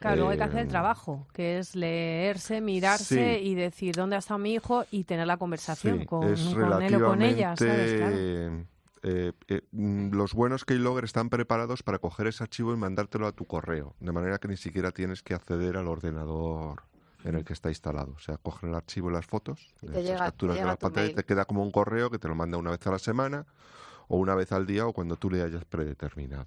Claro, luego hay que hacer el Eh, trabajo, que es leerse, mirarse Sí. y decir dónde ha estado mi hijo y tener la conversación Sí, con, con él o con ella, ¿sabes? Claro. eh, eh, mm, los buenos keylogger están preparados para coger ese archivo y mandártelo a tu correo, de manera que ni siquiera tienes que acceder al ordenador en el que está instalado. O sea, cogen el archivo y las fotos, Y te llega- te capturas de las pantallas, mail. te queda como un correo que te lo manda una vez a la semana o una vez al día o cuando tú le hayas predeterminado.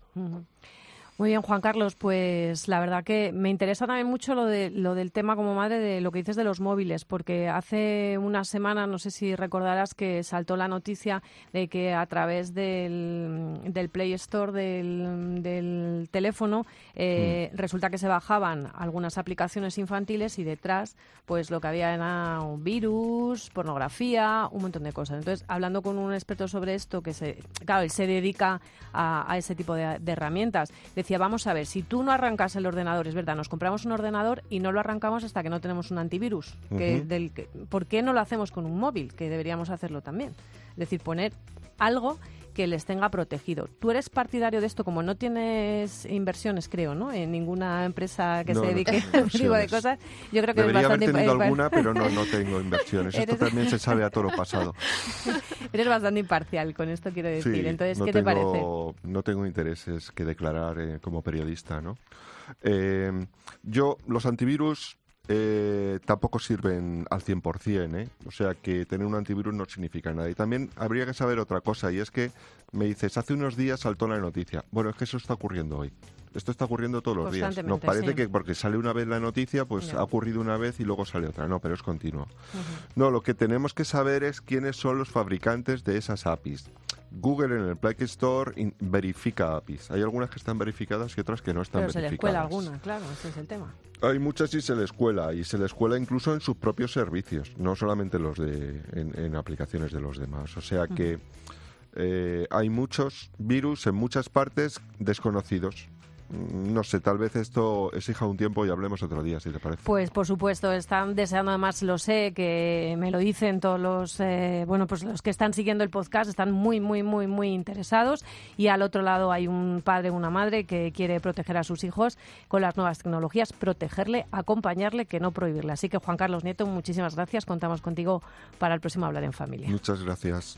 Muy bien, Juan Carlos, pues la verdad que me interesa también mucho lo, de, lo del tema como madre de lo que dices de los móviles, porque hace una semana, no sé si recordarás que saltó la noticia de que a través del, del Play Store del, del teléfono eh, resulta que se bajaban algunas aplicaciones infantiles y detrás pues lo que había era un virus, pornografía, un montón de cosas. Entonces, hablando con un experto sobre esto, que se, claro, él se dedica a, a ese tipo de, de herramientas, decía, vamos a ver, si tú no arrancas el ordenador, es verdad, nos compramos un ordenador y no lo arrancamos hasta que no tenemos un antivirus. que, del, que- ¿Por qué no lo hacemos con un móvil? Que deberíamos hacerlo también. Es decir, poner algo que les tenga protegido. Tú eres partidario de esto, como no tienes inversiones, creo, ¿no? En ninguna empresa que No, se dedique a este tipo de cosas. Yo creo que Debería es haber bastante tenido impa- alguna, pero no, no tengo inversiones. Esto también se sabe a toro pasado. Eres bastante imparcial, con esto quiero decir. Sí, Entonces, ¿qué te parece? No tengo intereses que declarar eh, como periodista, ¿no? Eh, yo, los antivirus eh, tampoco sirven al 100%, ¿eh? O sea, que tener un antivirus no significa nada. Y también habría que saber otra cosa, y es que me dices, hace unos días saltó la noticia. Bueno, es que eso está ocurriendo hoy. Esto está ocurriendo todos los días. Nos parece sí. que porque sale una vez la noticia, pues ha ocurrido una vez y luego sale otra. No, pero es continuo. No, lo que tenemos que saber es quiénes son los fabricantes de esas APIs. Google en el Play Store in- verifica APIs. Hay algunas que están verificadas y otras que no están Pero se les verificadas. cuela alguna, claro, ese es el tema. Hay muchas y se les cuela, y se les cuela incluso en sus propios servicios, no solamente los de en, en aplicaciones de los demás. O sea que eh, hay muchos virus en muchas partes desconocidos no sé, tal vez esto exija un tiempo y hablemos otro día, si te parece. Pues por supuesto, están deseando, además lo sé, que me lo dicen todos los, eh, bueno, pues los que están siguiendo el podcast están muy, muy, muy, muy interesados y al otro lado hay un padre, una madre que quiere proteger a sus hijos con las nuevas tecnologías, protegerle, acompañarle, que no prohibirle. Así que Juan Carlos Nieto, muchísimas gracias. Contamos contigo para el próximo Hablar en Familia. Muchas gracias.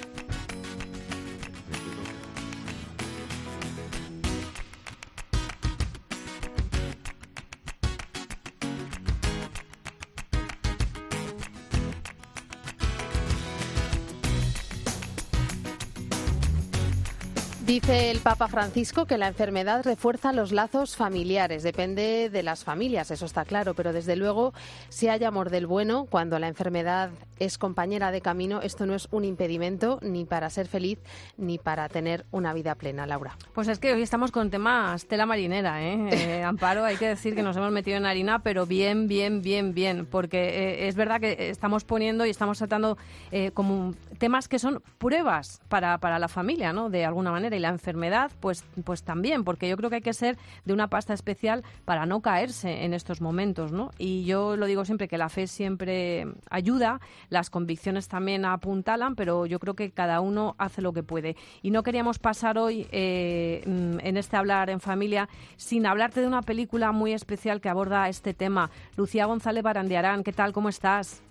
Dice el Papa Francisco que la enfermedad refuerza los lazos familiares. Depende de las familias, eso está claro, pero desde luego, si hay amor del bueno, cuando la enfermedad es compañera de camino, esto no es un impedimento ni para ser feliz ni para tener una vida plena, Laura. Pues es que hoy estamos con temas tela marinera, ¿eh? Eh, Amparo, hay que decir que nos hemos metido en harina, pero bien, bien, bien, bien, porque eh, es verdad que estamos poniendo y estamos tratando eh, como temas que son pruebas para, para la familia, ¿no? De alguna manera, la enfermedad, pues, pues también, porque yo creo que hay que ser de una pasta especial para no caerse en estos momentos, ¿no? Y yo lo digo siempre que la fe siempre ayuda, las convicciones también apuntalan, pero yo creo que cada uno hace lo que puede. Y no queríamos pasar hoy eh, mm, en este hablar en familia sin hablarte de una película muy especial que aborda este tema. Lucía González Barandiarán, ¿qué tal? ¿Cómo estás?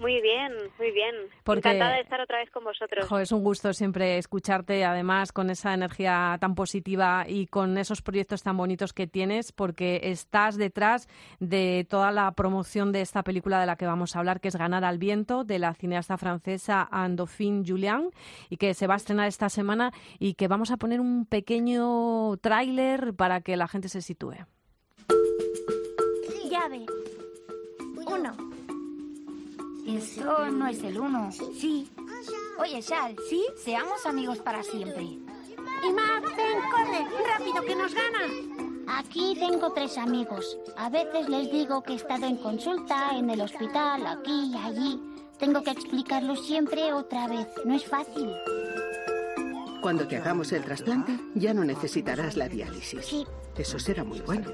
Muy bien, muy bien. Porque- Encantada de estar otra vez con vosotros. Jo, es un gusto siempre escucharte, además, con esa energía tan positiva y con esos proyectos tan bonitos que tienes, porque estás detrás de toda la promoción de esta película de la que vamos a hablar, que es Ganar al Viento, de la cineasta francesa Andauphine Julian, y que se va a estrenar esta semana y que vamos a poner un pequeño tráiler para que la gente se sitúe. Llave. Uno. Eso no es el uno. Sí. Oye, Shal, ¿sí? Seamos amigos para siempre. Y Mac, ven, corre, rápido, que nos gana. Aquí tengo tres amigos. A veces les digo que he estado en consulta, en el hospital, aquí y allí. Tengo que explicarlo siempre otra vez. No es fácil. Cuando te hagamos el trasplante, ya no necesitarás la diálisis. Sí. Eso será muy bueno.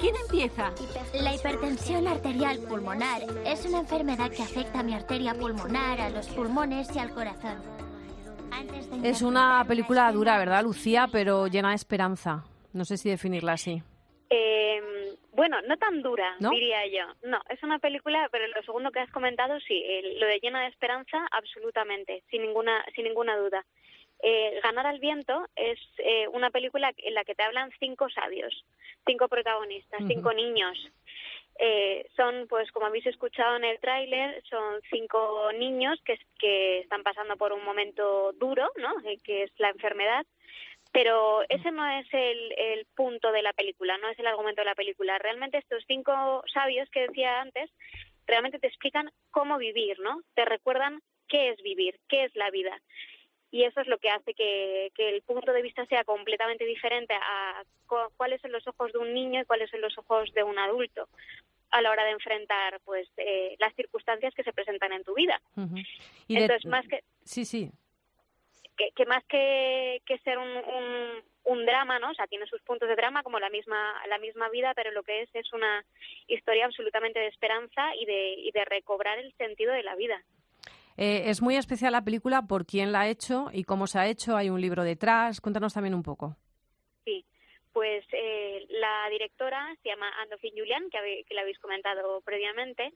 ¿Quién empieza? La hipertensión arterial pulmonar es una enfermedad que afecta a mi arteria pulmonar, a los pulmones y al corazón. Es una película dura, ¿verdad, Lucía? Pero llena de esperanza. No sé si definirla así. Eh, bueno, no tan dura, ¿No? diría yo. No, es una película, pero lo segundo que has comentado, sí, lo de llena de esperanza, absolutamente, sin ninguna, sin ninguna duda. Eh, Ganar al viento es eh, una película en la que te hablan cinco sabios, cinco protagonistas, cinco niños. Eh, son, pues como habéis escuchado en el tráiler, son cinco niños que, que están pasando por un momento duro, ¿no? Eh, que es la enfermedad. Pero ese no es el, el punto de la película, no es el argumento de la película. Realmente estos cinco sabios que decía antes, realmente te explican cómo vivir, ¿no? Te recuerdan qué es vivir, qué es la vida. Y eso es lo que hace que, que el punto de vista sea completamente diferente a cu- cuáles son los ojos de un niño y cuáles son los ojos de un adulto a la hora de enfrentar pues eh, las circunstancias que se presentan en tu vida. Y de- Entonces, más que, Sí, sí. que, que más que, que ser un, un, un drama, ¿no? O sea, tiene sus puntos de drama como la misma la misma vida, pero lo que es es una historia absolutamente de esperanza y de, y de recobrar el sentido de la vida. Eh, es muy especial la película por quién la ha hecho y cómo se ha hecho. Hay un libro detrás. Cuéntanos también un poco. Sí, pues eh, la directora se llama Andofin Julian, que, que la habéis comentado previamente.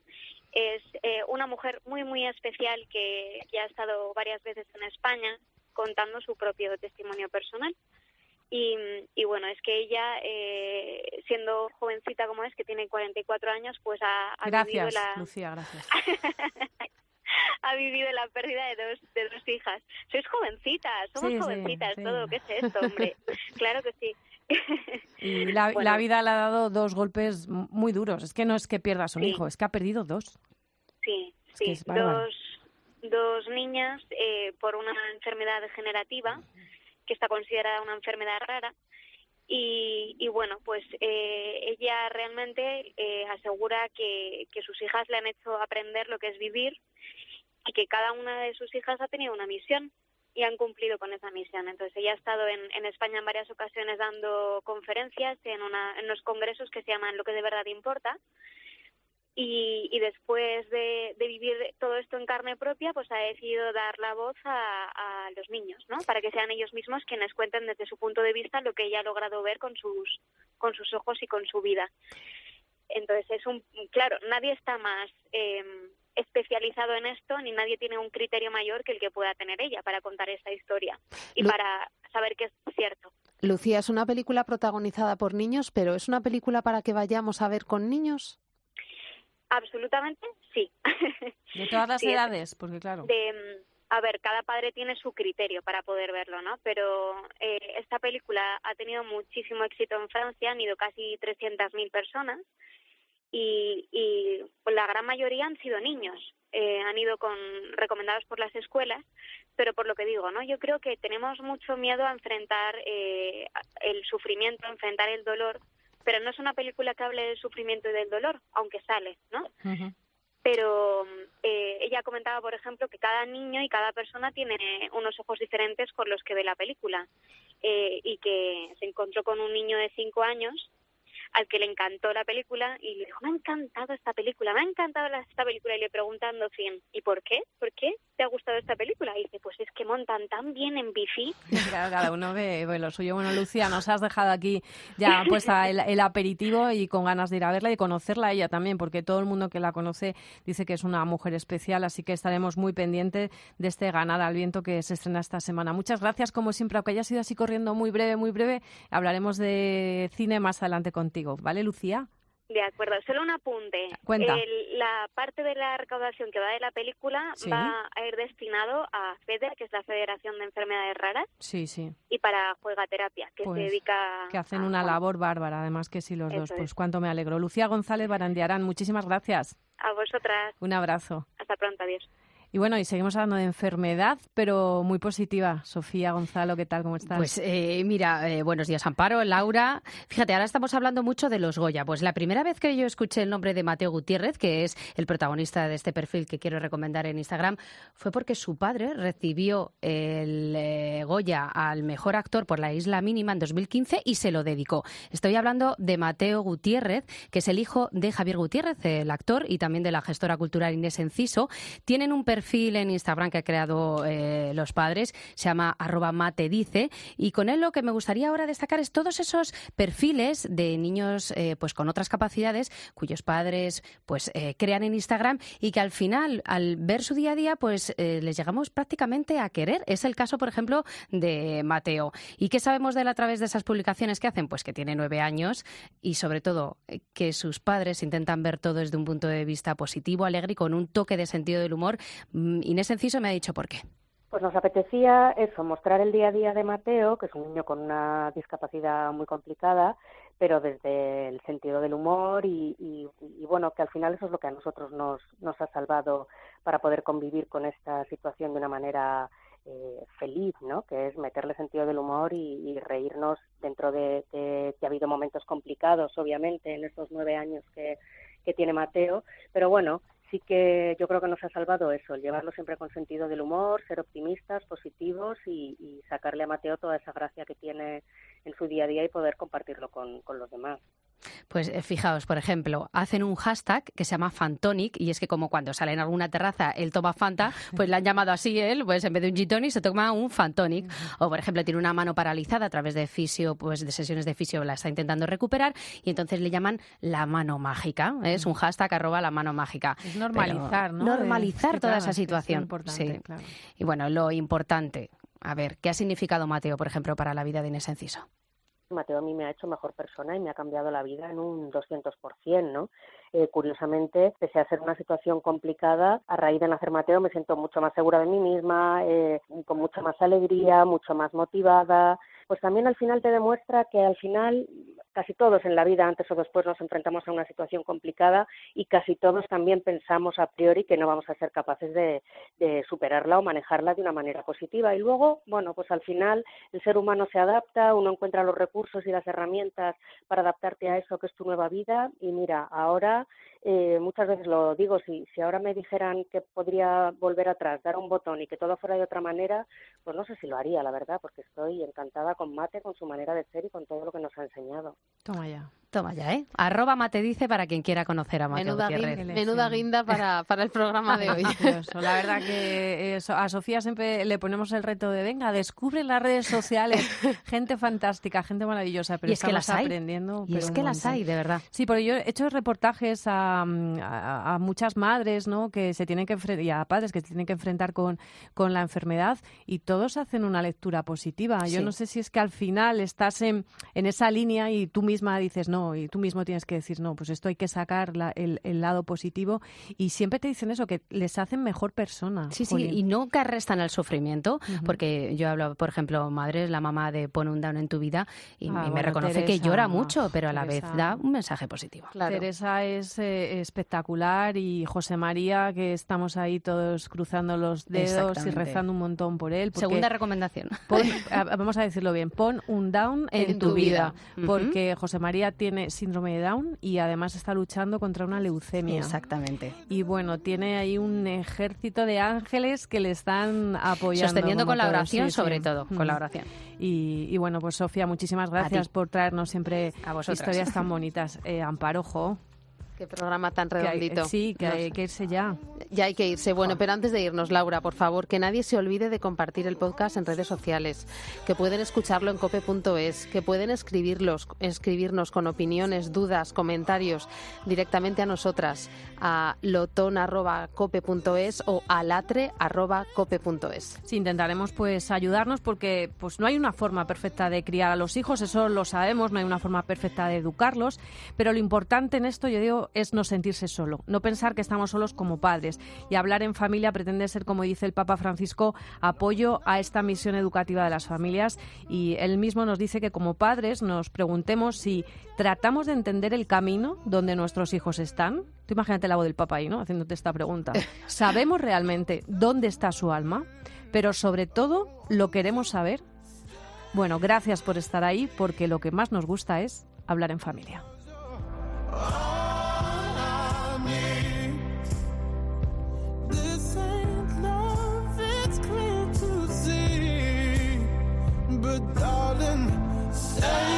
Es eh, una mujer muy, muy especial que ya ha estado varias veces en España contando su propio testimonio personal. Y, y bueno, es que ella, eh, siendo jovencita como es, que tiene 44 años, pues ha, ha vivido Gracias, la, Lucía, gracias. ha vivido la pérdida de dos, de dos hijas. Sois jovencitas, somos Sí, jovencitas, sí. todo. ¿Qué es esto, hombre? claro que sí. Y la, Bueno. la vida le ha dado dos golpes muy duros. Es que no es que pierdas un hijo, es que ha perdido dos. Sí, Es sí. bárbaro. dos, dos niñas eh, por una enfermedad degenerativa que está considerada una enfermedad rara. Y, y bueno, pues eh, ella realmente eh, asegura que, sus hijas le han hecho aprender lo que es vivir y que cada una de sus hijas ha tenido una misión y han cumplido con esa misión. Entonces ella ha estado en, en España en varias ocasiones dando conferencias en, una, en unos congresos que se llaman Lo que de verdad importa. Y, y después de, de vivir todo esto en carne propia, pues ha decidido dar la voz a, a los niños, ¿no? Para que sean ellos mismos quienes cuenten desde su punto de vista lo que ella ha logrado ver con sus, con sus ojos y con su vida. Entonces es un, claro, nadie está más eh, especializado en esto ni nadie tiene un criterio mayor que el que pueda tener ella para contar esta historia y Lu- para saber que es cierto. Lucía, es una película protagonizada por niños, pero ¿es una película para que vayamos a ver con niños? Absolutamente sí. De todas las Sí, edades, porque claro. de mm, a ver cada padre tiene su criterio para poder verlo no pero eh, esta película ha tenido muchísimo éxito en Francia han ido casi 300.000 personas y, y pues, la gran mayoría han sido niños eh, han ido con recomendados por las escuelas pero por lo que digo no yo creo que tenemos mucho miedo a enfrentar eh, el sufrimiento a enfrentar el dolor pero no es una película que hable del sufrimiento y del dolor aunque sale no pero eh, ella comentaba, por ejemplo, que cada niño y cada persona tiene unos ojos diferentes con los que ve la película. Eh, y que se encontró con un niño de cinco años al que le encantó la película y le dijo, me ha encantado esta película, me ha encantado esta película y le preguntando fin, ¿y por qué? ¿Por qué te ha gustado esta película? Y dice, pues es que montan tan bien en bici. Claro, cada uno ve, ve lo suyo. Bueno, Lucía, nos has dejado aquí ya puesta el, el aperitivo y con ganas de ir a verla y conocerla a ella también, porque todo el mundo que la conoce dice que es una mujer especial, así que estaremos muy pendientes de este Ganada al Viento que se estrena esta semana. Muchas gracias, como siempre, aunque haya sido así corriendo muy breve, muy breve, hablaremos de cine más adelante contigo, ¿vale, Lucía? De acuerdo, solo un apunte. Cuenta. El- la parte de la recaudación que va de la película Sí. va a ir destinado a FEDER, que es la Federación de Enfermedades Raras, Sí, sí. y para Juegaterapia, que Pues, se dedica Que hacen a- una labor bárbara, además que sí los dos. Es. Pues cuánto me alegro. Lucía González Barandiarán, muchísimas gracias. a vosotras. Un abrazo. Hasta pronto, adiós. Y bueno, y seguimos hablando de enfermedad, pero muy positiva. Sofía Gonzalo, ¿qué tal? ¿Cómo estás? Pues eh, mira, eh, buenos días Amparo, Laura. Fíjate, ahora estamos hablando mucho de los Goya. Pues la primera vez que yo escuché el nombre de Mateo Gutiérrez, que es el protagonista de este perfil que quiero recomendar en Instagram, fue porque su padre recibió el eh, Goya al mejor actor por La Isla Mínima en 2015 y se lo dedicó. Estoy hablando de Mateo Gutiérrez, que es el hijo de Javier Gutiérrez, el actor, y también de la gestora cultural Inés Enciso. Tienen un perfil en Instagram que ha creado eh, los padres, se llama arroba matedice, y con él lo que me gustaría ahora destacar es todos esos perfiles de niños eh, pues con otras capacidades cuyos padres pues eh, crean en Instagram y que al final al ver su día a día pues les llegamos prácticamente a querer. Es el caso, por ejemplo, de Mateo. ¿Y qué sabemos de él a través de esas publicaciones que hacen? Pues que tiene nueve años y sobre todo que sus padres intentan ver todo desde un punto de vista positivo, alegre y con un toque de sentido del humor. Mm, Inés Enciso me ha dicho por qué. Pues nos apetecía eso, mostrar el día a día de Mateo, que es un niño con una discapacidad muy complicada, pero desde el sentido del humor y, y- y, bueno, que al final eso es lo que a nosotros nos, nos ha salvado para poder convivir con esta situación de una manera eh, feliz, ¿no? Que es meterle sentido del humor y, y reírnos dentro de, que ha habido momentos complicados, obviamente, en estos nueve años que, que tiene Mateo, pero bueno, sí que yo creo que nos ha salvado eso, el llevarlo siempre con sentido del humor, ser optimistas, positivos y, y sacarle a Mateo toda esa gracia que tiene en su día a día y poder compartirlo con los demás. Pues eh, fijaos, por ejemplo, hacen un hashtag que se llama Fantonic y es que como cuando sale en alguna terraza él toma Fanta, pues le han llamado así él, pues en vez de un gin se toma un Fantonic. O por ejemplo, tiene una mano paralizada a través de fisio, pues de sesiones de fisio la está intentando recuperar y entonces le llaman la mano mágica. ¿eh? Es un hashtag arroba la mano mágica. Es normalizar, Pero ¿no? Normalizar toda claro, esa es que es situación. importante, sí. claro. Y bueno, lo importante, a ver, ¿qué ha significado Mateo, por ejemplo, para la vida de Inés Enciso? Mateo a mí me ha hecho mejor persona y me ha cambiado la vida en un 200%, ¿no? Eh, curiosamente, pese a ser una situación complicada, a raíz de nacer Mateo me siento mucho más segura de mí misma, eh, con mucha más alegría, mucho más motivada. Pues también al final te demuestra que al final casi todos en la vida antes o después nos enfrentamos a una situación complicada y casi todos también pensamos a priori que no vamos a ser capaces de, de superarla o manejarla de una manera positiva. Y luego, bueno, pues al final el ser humano se adapta, uno encuentra los recursos y las herramientas para adaptarte a eso que es tu nueva vida y mira, ahora eh, muchas veces lo digo, si, si ahora me dijeran que podría volver atrás, dar un botón y que todo fuera de otra manera, pues no sé si lo haría, la verdad, porque estoy encantada con Mate, con su manera de ser y con todo lo que nos ha enseñado. Toma ya. Toma ya, ¿eh? Arroba Mate dice para quien quiera conocer a Mateo Menuda, guinda, menuda guinda para, para el programa de hoy. La verdad que eh, a Sofía siempre le ponemos el reto de venga, descubre las redes sociales. gente fantástica, gente maravillosa, pero Y es que estamos las hay. aprendiendo. Y es que las hay, de verdad. Sí, porque yo he hecho reportajes a, mm, a- a muchas madres, ¿no? Que se tienen que enfrentar, y a padres que se tienen que enfrentar con, con la enfermedad y todos hacen una lectura positiva. Yo Sí. no sé si es que al final estás en, en esa línea y tú misma dices no, y tú mismo tienes que decir no, pues esto hay que sacar la- el, el lado positivo y siempre te dicen eso, que les hacen mejor persona. Sí, sí, y nunca restan al sufrimiento, porque yo hablo, por ejemplo, madre, la mamá de Pon un down en tu vida, y, Ah, y me bueno, reconoce que llora mucho, pero a la vez da un mensaje positivo. Teresa es eh, espectacular y José María, que estamos ahí todos cruzando los dedos y rezando un montón por él. Segunda recomendación. pon- vamos a decirlo bien, pon un down en, En tu, tu vida, vida. porque José María tiene síndrome de Down y además está luchando contra una leucemia. Exactamente. Y bueno, tiene ahí un ejército de ángeles que le están apoyando. Sosteniendo con la oración, Sí, sobre sí. todo, con Mm. la oración. Y, y bueno, pues Sofía, muchísimas gracias por traernos siempre vosotras. historias tan bonitas. Eh, Amparo, jo. Qué programa tan Que hay- redondito. sí, que hay que irse ya. Ya hay que irse. Bueno, pero antes de irnos, Laura, por favor, que nadie se olvide de compartir el podcast en redes sociales, que pueden escucharlo en cope.es, que pueden escribirlos, escribirnos con opiniones, dudas, comentarios directamente a nosotras a loton.cope.es o alatre.cope.es. Sí, intentaremos pues ayudarnos porque pues no hay una forma perfecta de criar a los hijos, eso lo sabemos, no hay una forma perfecta de educarlos, pero lo importante en esto, yo digo, es no sentirse solo, no pensar que estamos solos como padres y hablar en familia pretende ser, como dice el Papa Francisco, apoyo a esta misión educativa de las familias y él mismo nos dice que como padres nos preguntemos si tratamos de entender el camino donde nuestros hijos están. Tú imagínate la voz del Papa ahí, ¿no? Haciéndote esta pregunta. ¿Sabemos realmente dónde está su alma? Pero sobre todo, ¿lo queremos saber? Bueno, gracias por estar ahí, porque lo que más nos gusta es hablar en familia. darling. Say